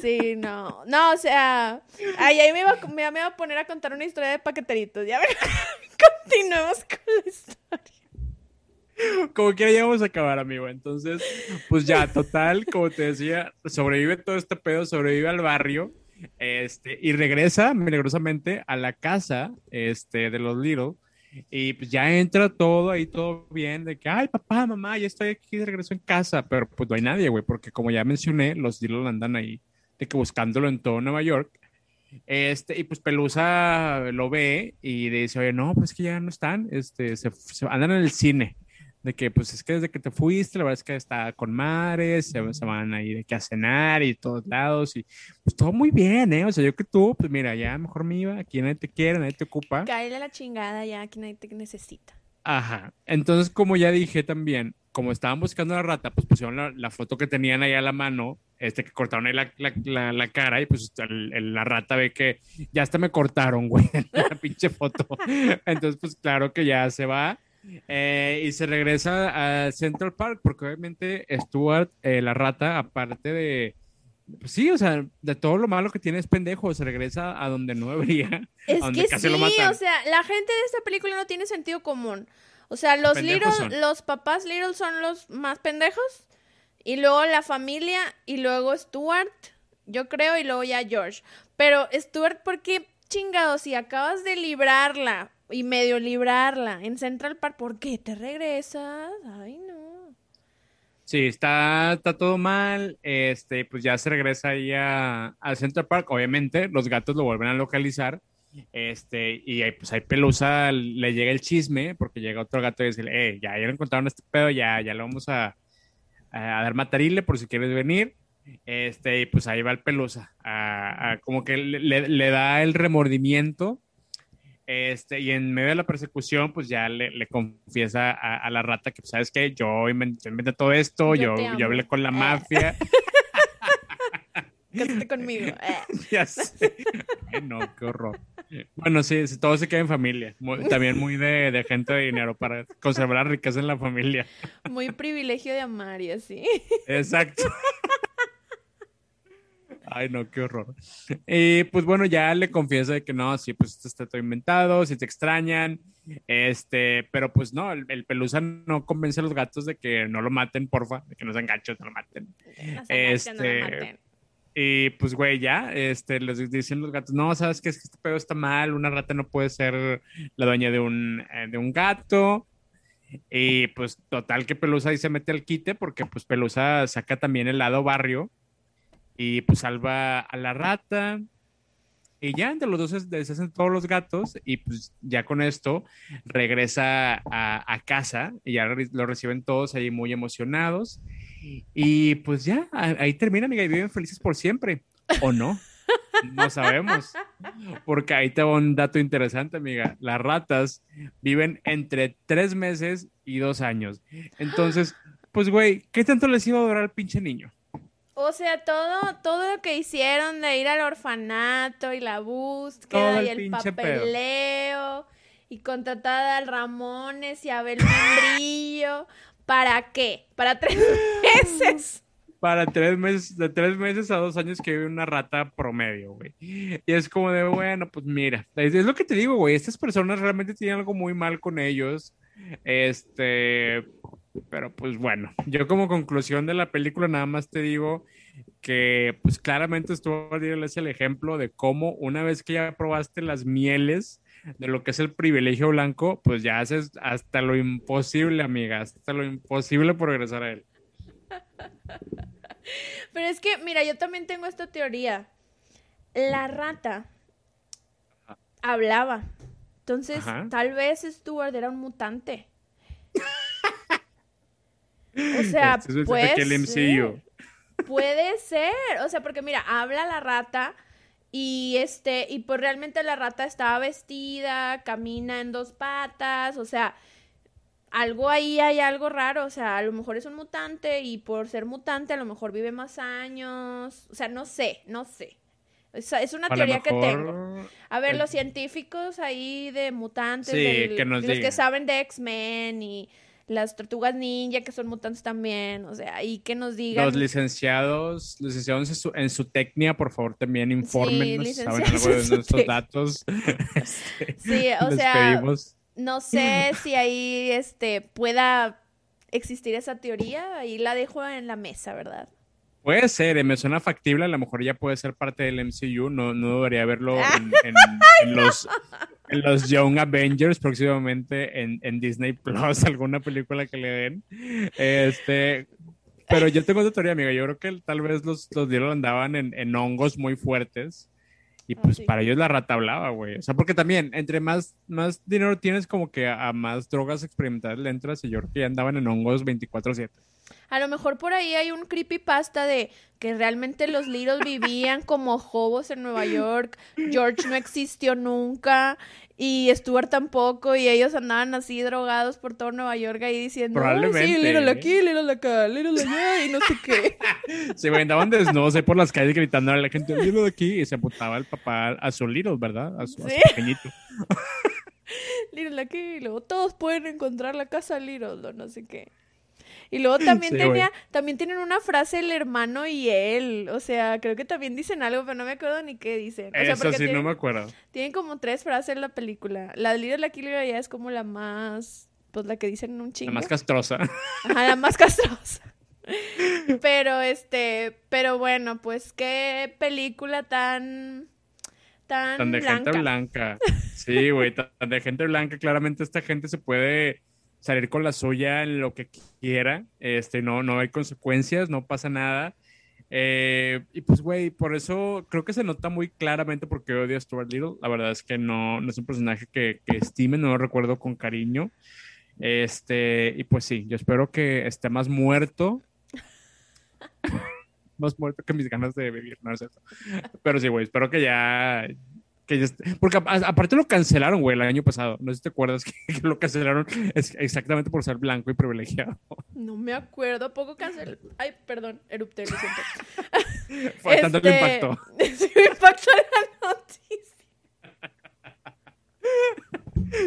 Sí, no. No, o sea, ahí, ahí me, iba, me, me, iba a poner a contar una historia de paqueteritos. Ya ver, continuemos con la historia. Como quiera ya vamos a acabar, amigo. Entonces, pues ya, total, como te decía, sobrevive todo este pedo, sobrevive al barrio. Este, y regresa milagrosamente a la casa este, de los Little. Y pues ya entra todo ahí, todo bien, de que, ay, papá, mamá, ya estoy aquí de regreso en casa. Pero pues no hay nadie, güey, porque como ya mencioné, los Little andan ahí de que buscándolo en todo Nueva York. Este, y pues Pelusa lo ve y dice, oye, no, pues que ya no están, este, se, andan en el cine. De que, pues es que desde que te fuiste, la verdad es que está con mares, se, se van ahí de que a cenar y todos lados, y pues todo muy bien, ¿eh? O sea, yo que tú, pues mira, ya mejor me iba, aquí nadie te quiere, nadie te ocupa. Cállale la chingada ya, aquí nadie te necesita. Ajá. Entonces, como ya dije también, como estaban buscando a la rata, pues pusieron la, la foto que tenían ahí a la mano este, que cortaron ahí la, la, la, cara y pues la rata ve que ya hasta me cortaron, güey, la pinche foto. Entonces, pues claro que ya se va eh, y se regresa a Central Park porque obviamente Stuart, eh, la rata, aparte de... Pues sí, o sea, de todo lo malo que tiene es pendejo, se regresa a donde no debería. Es que sí, o sea, la gente de esta película no tiene sentido común. O sea, los Little, los papás Little son los más pendejos y luego la familia y luego Stuart, yo creo, y luego ya George. Pero Stuart, ¿por qué chingados si acabas de librarla y medio librarla en Central Park, ¿por qué te regresas? Ay, no. Sí, está, está todo mal. Este, pues ya se regresa ahí a, Central Park. Obviamente, los gatos lo vuelven a localizar. Este, y ahí, pues ahí Pelusa le llega el chisme, porque llega otro gato y dice, eh, ya, lo encontraron este pedo, ya, ya lo vamos a, a dar matarile por si quieres venir. Este, y pues ahí va el Pelusa, a, como que le, da el remordimiento. Este, y en medio de la persecución, pues ya le, confiesa a, la rata que, pues, ¿sabes qué? Yo inventé, todo esto, yo, yo, hablé con la eh. mafia. Cásate conmigo. Eh. ya sé. no, qué horror. Bueno, sí, todo se queda en familia. también muy de, gente de dinero para conservar la riqueza en la familia. Muy privilegio de amar y así. Exacto. Ay, no, qué horror. Y pues bueno, ya le confieso de que no, sí, pues esto está todo inventado, si te extrañan, este, pero pues no, el, pelusa no convence a los gatos de que no lo maten, porfa, de que no sean gachos, no lo maten. este, no lo maten. Y pues, güey, ya, este, les dicen los gatos, no, sabes que, es que este pedo está mal, una rata no puede ser la dueña de un, eh, de un gato. Y pues, total que Pelusa ahí se mete al quite, porque pues Pelusa saca también el lado barrio y pues salva a la rata. Y ya entre los dos deshacen todos los gatos y pues ya con esto regresa a, a casa y ya lo reciben todos ahí muy emocionados. Y pues ya, ahí termina, amiga, y viven felices por siempre. ¿O no? No sabemos. Porque ahí te va un dato interesante, amiga. Las ratas viven entre tres meses y dos años. Entonces, pues, güey, ¿qué tanto les iba a durar al pinche niño? O sea, todo, todo lo que hicieron de ir al orfanato y la búsqueda y el papeleo y contratar al Ramones y a Abel Membrillo ¿Para qué? ¿Para tres meses? Para tres meses, de tres meses a dos años que vive una rata promedio, güey. Y es como de, bueno, pues mira, es, lo que te digo, güey, estas personas realmente tienen algo muy mal con ellos. Este, pero pues bueno, yo como conclusión de la película nada más te digo que pues claramente estuvo es el ejemplo de cómo una vez que ya probaste las mieles de lo que es el privilegio blanco, pues ya haces hasta lo imposible, amiga, hasta lo imposible por regresar a él. Pero es que, mira, yo también tengo esta teoría. La rata hablaba. Entonces, tal vez Stuart era un mutante. O sea, puede ser. Puede ser. O sea, porque mira, habla la rata y este, y pues realmente la rata estaba vestida, camina en dos patas, o sea, algo ahí hay algo raro, o sea, a lo mejor es un mutante y por ser mutante a lo mejor vive más años, o sea, no sé, no sé. Es, es una teoría que tengo. A ver, los científicos ahí de mutantes, los que saben de X-Men y las tortugas ninja que son mutantes también, o sea, y que nos digan. Los licenciados, licenciados en su, en su técnica, por favor, también informen, sí, saben algo de nuestros datos. sí, o sea, no sé si ahí este pueda existir esa teoría, ahí la dejo en la mesa, ¿verdad? Puede ser, eh, me suena factible, a lo mejor ya puede ser parte del MCU, no, no debería verlo en, los, en los Young Avengers próximamente en, Disney Plus, alguna película que le den. Este, pero yo tengo otra teoría, amiga, yo creo que tal vez los, los andaban en, hongos muy fuertes. Y pues para ellos la rata hablaba, güey. O sea, porque también, entre más, más dinero tienes, como que a, más drogas experimentales le entras. Y yo creo que ya andaban en hongos 24-7. A lo mejor por ahí hay un creepypasta de que realmente los Littles vivían como hobos en Nueva York, George no existió nunca y Stuart tampoco y ellos andaban así drogados por todo Nueva York ahí diciendo, Probablemente. sí, Little aquí, Little acá, Little allá y no sé qué. Se güey, andaban desnudos ahí por las calles gritando a la gente, Little aquí y se apuntaba el papá a su Little, ¿verdad? A su, a su Sí. pequeñito. Little aquí y luego todos pueden encontrar la casa Little no sé qué. Y luego también Sí, tenía, también tienen una frase el hermano y él, o sea, creo que también dicen algo, pero no me acuerdo ni qué dicen. O sea, Eso sí, tienen, no me acuerdo. tienen como tres frases en la película. La de Little aquí Little allá es como la más, pues la que dicen un chingo. La más castrosa. Ajá, la más castrosa. Pero este, pero bueno, pues qué película tan tan, Tan de gente blanca. Sí, güey, tan de gente blanca. Claramente esta gente se puede salir con la suya en lo que quiera. Este, no, no hay consecuencias, no pasa nada. Eh, y pues, güey, por eso creo que se nota muy claramente por qué odio a Stuart Little. La verdad es que no, no es un personaje que, que estime, no lo recuerdo con cariño. Este, y pues sí, yo espero que esté más muerto. más muerto que mis ganas de vivir, no es cierto. Pero sí, güey, espero que ya. Que ya porque aparte lo cancelaron, güey, el año pasado. No sé si te acuerdas que, que lo cancelaron es- exactamente por ser blanco y privilegiado. No me acuerdo, poco cancel. Ay, perdón, erupté, lo siento. Fue tanto que Este, impactó. Sí, me impactó la noticia.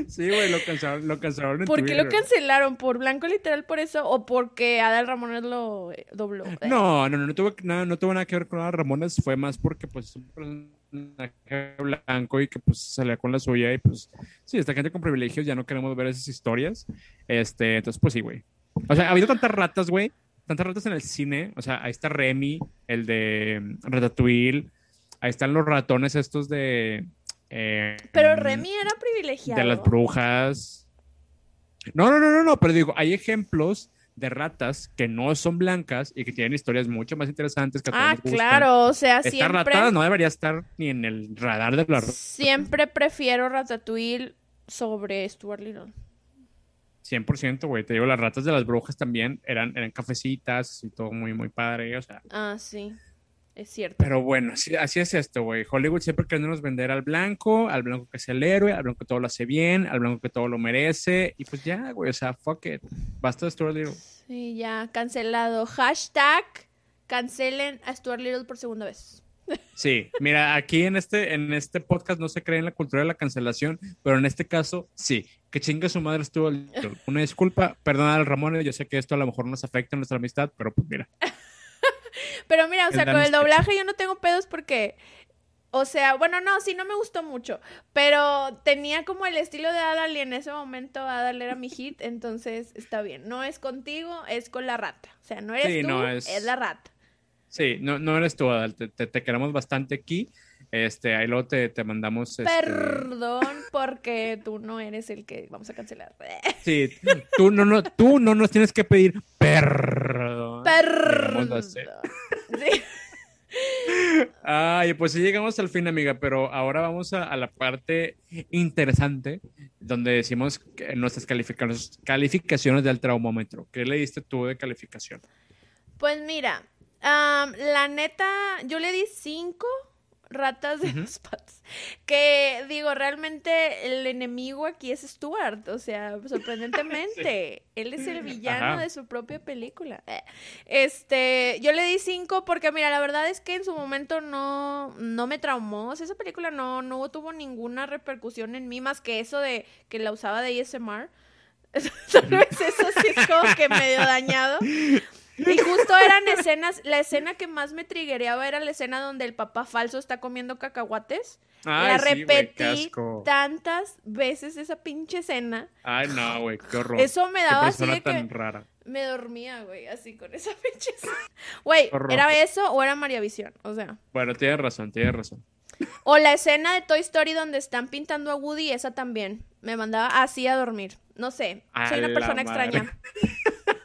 Sí, güey, lo cancelaron, lo cancelaron en ¿Por qué lo cancelaron? ¿Por blanco literal por eso? ¿O porque Adal Ramones lo eh, dobló? No, no, no, no tuvo, nada, no tuvo nada que ver con las Ramones, fue más porque pues es un personaje blanco y que pues salía con la suya y pues sí, esta gente con privilegios ya no queremos ver esas historias. Este, entonces pues sí, güey. O sea, ha habido tantas ratas, güey, tantas ratas en el cine, o sea, ahí está Remy, el de mm, Ratatouille, ahí están los ratones estos de... eh, Pero mm, Remy era privilegiado. de las brujas. No, no, no, no, no, pero digo, hay ejemplos de ratas que no son blancas y que tienen historias mucho más interesantes que a todos Ah, claro, o sea, Esta siempre, rata no debería estar ni en el radar de la siempre prefiero Ratatouille sobre Stuart Little. 100%, güey. Te digo, las ratas de las brujas también eran, eran cafecitas y todo muy, muy padre, o sea. Ah, sí, es cierto. Pero bueno, así, así es esto, güey. Hollywood siempre queriéndonos vender al blanco, al blanco que es el héroe, al blanco que todo lo hace bien, al blanco que todo lo merece. Y pues ya, güey, o sea, fuck it. Basta de Stuart Little. Sí, ya, cancelado. Hashtag cancelen a Stuart Little por segunda vez. Sí, mira, aquí en este, en este podcast no se cree en la cultura de la cancelación, pero en este caso sí. Que chinga su madre estuvo. el- Una disculpa, perdona al Ramón, yo sé que esto a lo mejor nos afecta en nuestra amistad, pero pues mira. Pero mira, o sea, con el doblaje yo no tengo pedos porque, o sea, bueno, no, sí, no me gustó mucho, pero tenía como el estilo de Adal y en ese momento Adal era mi hit, entonces está bien. No es contigo, es con la rata. O sea, no eres Sí, tú, no, es... es- la rata. Sí, no, no eres tú, Adal, te, te- te queremos bastante aquí. Este, ahí luego te, te mandamos. este, Perdón porque tú no eres el que vamos a cancelar. Sí, tú no, no, tú no nos tienes que pedir perdón. Perdón. Sí. Ay, pues sí llegamos al fin, amiga, pero ahora vamos a, a la parte interesante donde decimos que nuestras calificaciones, calificaciones del traumómetro. ¿Qué le diste tú de calificación? Pues mira, la neta, yo le di cinco ratas de Ujú. dos patas. Que digo, realmente el enemigo aquí es Stuart. O sea, sorprendentemente, él es el villano Ajá. de su propia película. Este, yo le di cinco porque, mira, la verdad es que en su momento no, no me traumó. O sea, esa película no, no tuvo ninguna repercusión en mí más que eso de que la usaba de ASMR. Tal vez eso sí es como que medio dañado. Y justo eran escenas, la escena que más me trigueaba era la escena donde el papá falso está comiendo cacahuates. la Ay, sí, qué repetí asco. tantas veces esa pinche escena. Ay, no, güey, qué horror. Eso me Qué daba así persona de que tan rara. me dormía, güey, así con esa pinche escena. Güey. ¿era eso o era María Visión? O sea. Bueno, tienes razón, tienes razón. O la escena de Toy Story donde están pintando a Woody, esa también. Me mandaba así a dormir. No sé, A soy una la persona madre. extraña.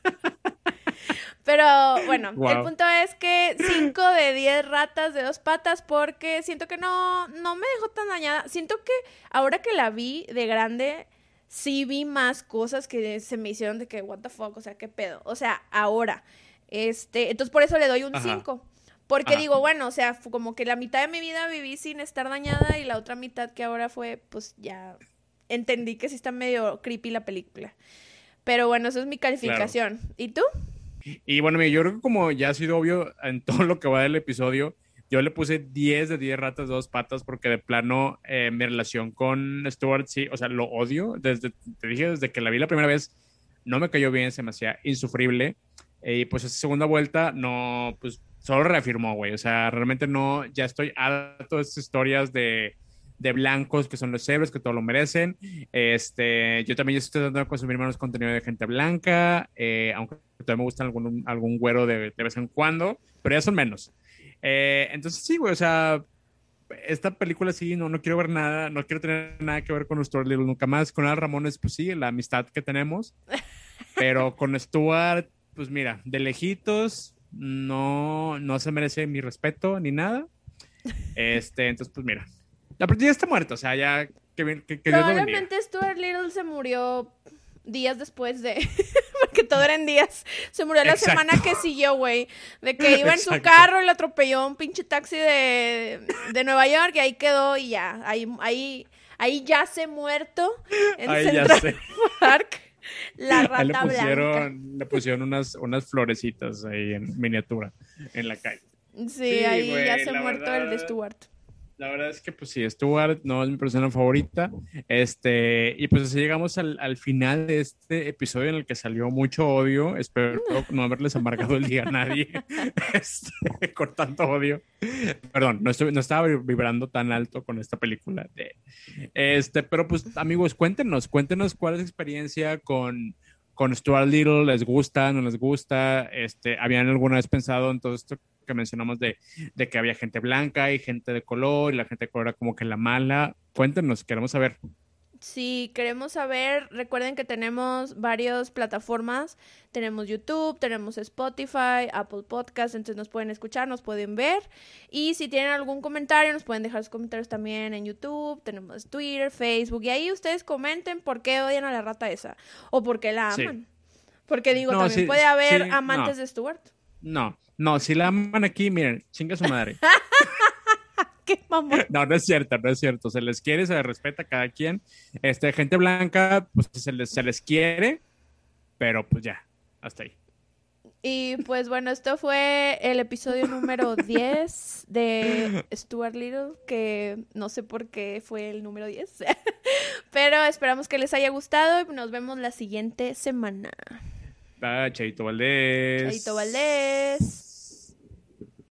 Pero bueno, el Guau. punto es que 5 de 10 ratas de dos patas porque siento que no, no me dejó tan dañada. Siento que ahora que la vi de grande, sí vi más cosas que se me hicieron de que, what the fuck, o sea, qué pedo. O sea, ahora, este, entonces por eso le doy un 5. Porque digo, bueno, o sea, como que la mitad de mi vida viví sin estar dañada y la otra mitad que ahora fue, pues ya entendí que sí está medio creepy la película. Pero bueno, eso es mi calificación. ¿Y tú? Y bueno, yo creo que como ya ha sido obvio en todo lo que va del episodio, yo le puse 10 de 10 ratas dos patas porque de plano eh, mi relación con Stuart, sí, o sea, lo odio. Desde, te dije, desde que la vi la primera vez, no me cayó bien, se me hacía insufrible. Y pues esa segunda vuelta, no, pues solo reafirmó, güey. O sea, realmente no, ya estoy harto de estas historias de, de blancos que son los héroes, que todo lo merecen. Este, yo también estoy tratando de consumir menos contenido de gente blanca, eh, aunque todavía me gusta algún, algún güero de, de vez en cuando, pero ya son menos. Eh, entonces sí, güey, o sea, esta película sí, no, no quiero ver nada, no quiero tener nada que ver con Stuart Little nunca más. Con Al Ramones, pues sí, la amistad que tenemos. Pero con Stuart, pues mira, de lejitos, no, no se merece mi respeto ni nada. Este, entonces, pues mira, la partida está muerta, o sea, ya que, que, que Probablemente Stuart Little se murió días después de. porque todo era en días. Se murió la semana que siguió, güey. De que iba en su carro y le atropelló un pinche taxi de, de Nueva York y ahí quedó y ya. Ahí, ahí, ahí yace muerto en Central Park. La rata le pusieron, blanca. Le pusieron unas, unas florecitas ahí en miniatura en la calle. Sí, ahí ya se muerto el de Stuart. La verdad es que, pues sí, Stuart no es mi persona favorita. Este, y pues así llegamos al, al, final de este episodio en el que salió mucho odio. Espero no haberles amargado el día a nadie este, con tanto odio. Perdón, no, estoy, no estaba vibrando tan alto con esta película. De, este, pero pues, amigos, cuéntenos, cuéntenos cuál es su experiencia con, con Stuart Little. ¿Les gusta? ¿No les gusta? Este, ¿Habían alguna vez pensado en todo esto que mencionamos de, de, que había gente blanca y gente de color y la gente de color era como que la mala. Cuéntenos, queremos saber. Sí, queremos saber. Recuerden que tenemos varias plataformas. Tenemos YouTube, tenemos Spotify, Apple Podcast, entonces nos pueden escuchar, nos pueden ver. Y si tienen algún comentario, nos pueden dejar sus comentarios también en YouTube. Tenemos Twitter, Facebook. Y ahí ustedes comenten por qué odian a la rata esa. O por qué la aman. Sí. Porque digo, no, también sí, puede haber sí, amantes no. de Stuart. No, no, si la aman aquí, miren, chinga su madre. ¿Qué mamón? No, no es cierto, no es cierto. Se les quiere, se les respeta a cada quien. Este, gente blanca, pues se les, se les quiere, pero pues ya, hasta ahí. Y pues bueno, esto fue el episodio número 10 de Stuart Little, que no sé por qué fue el número 10, pero esperamos que les haya gustado y nos vemos la siguiente semana. Ah, Chaito Valdés. Chaito Valdés.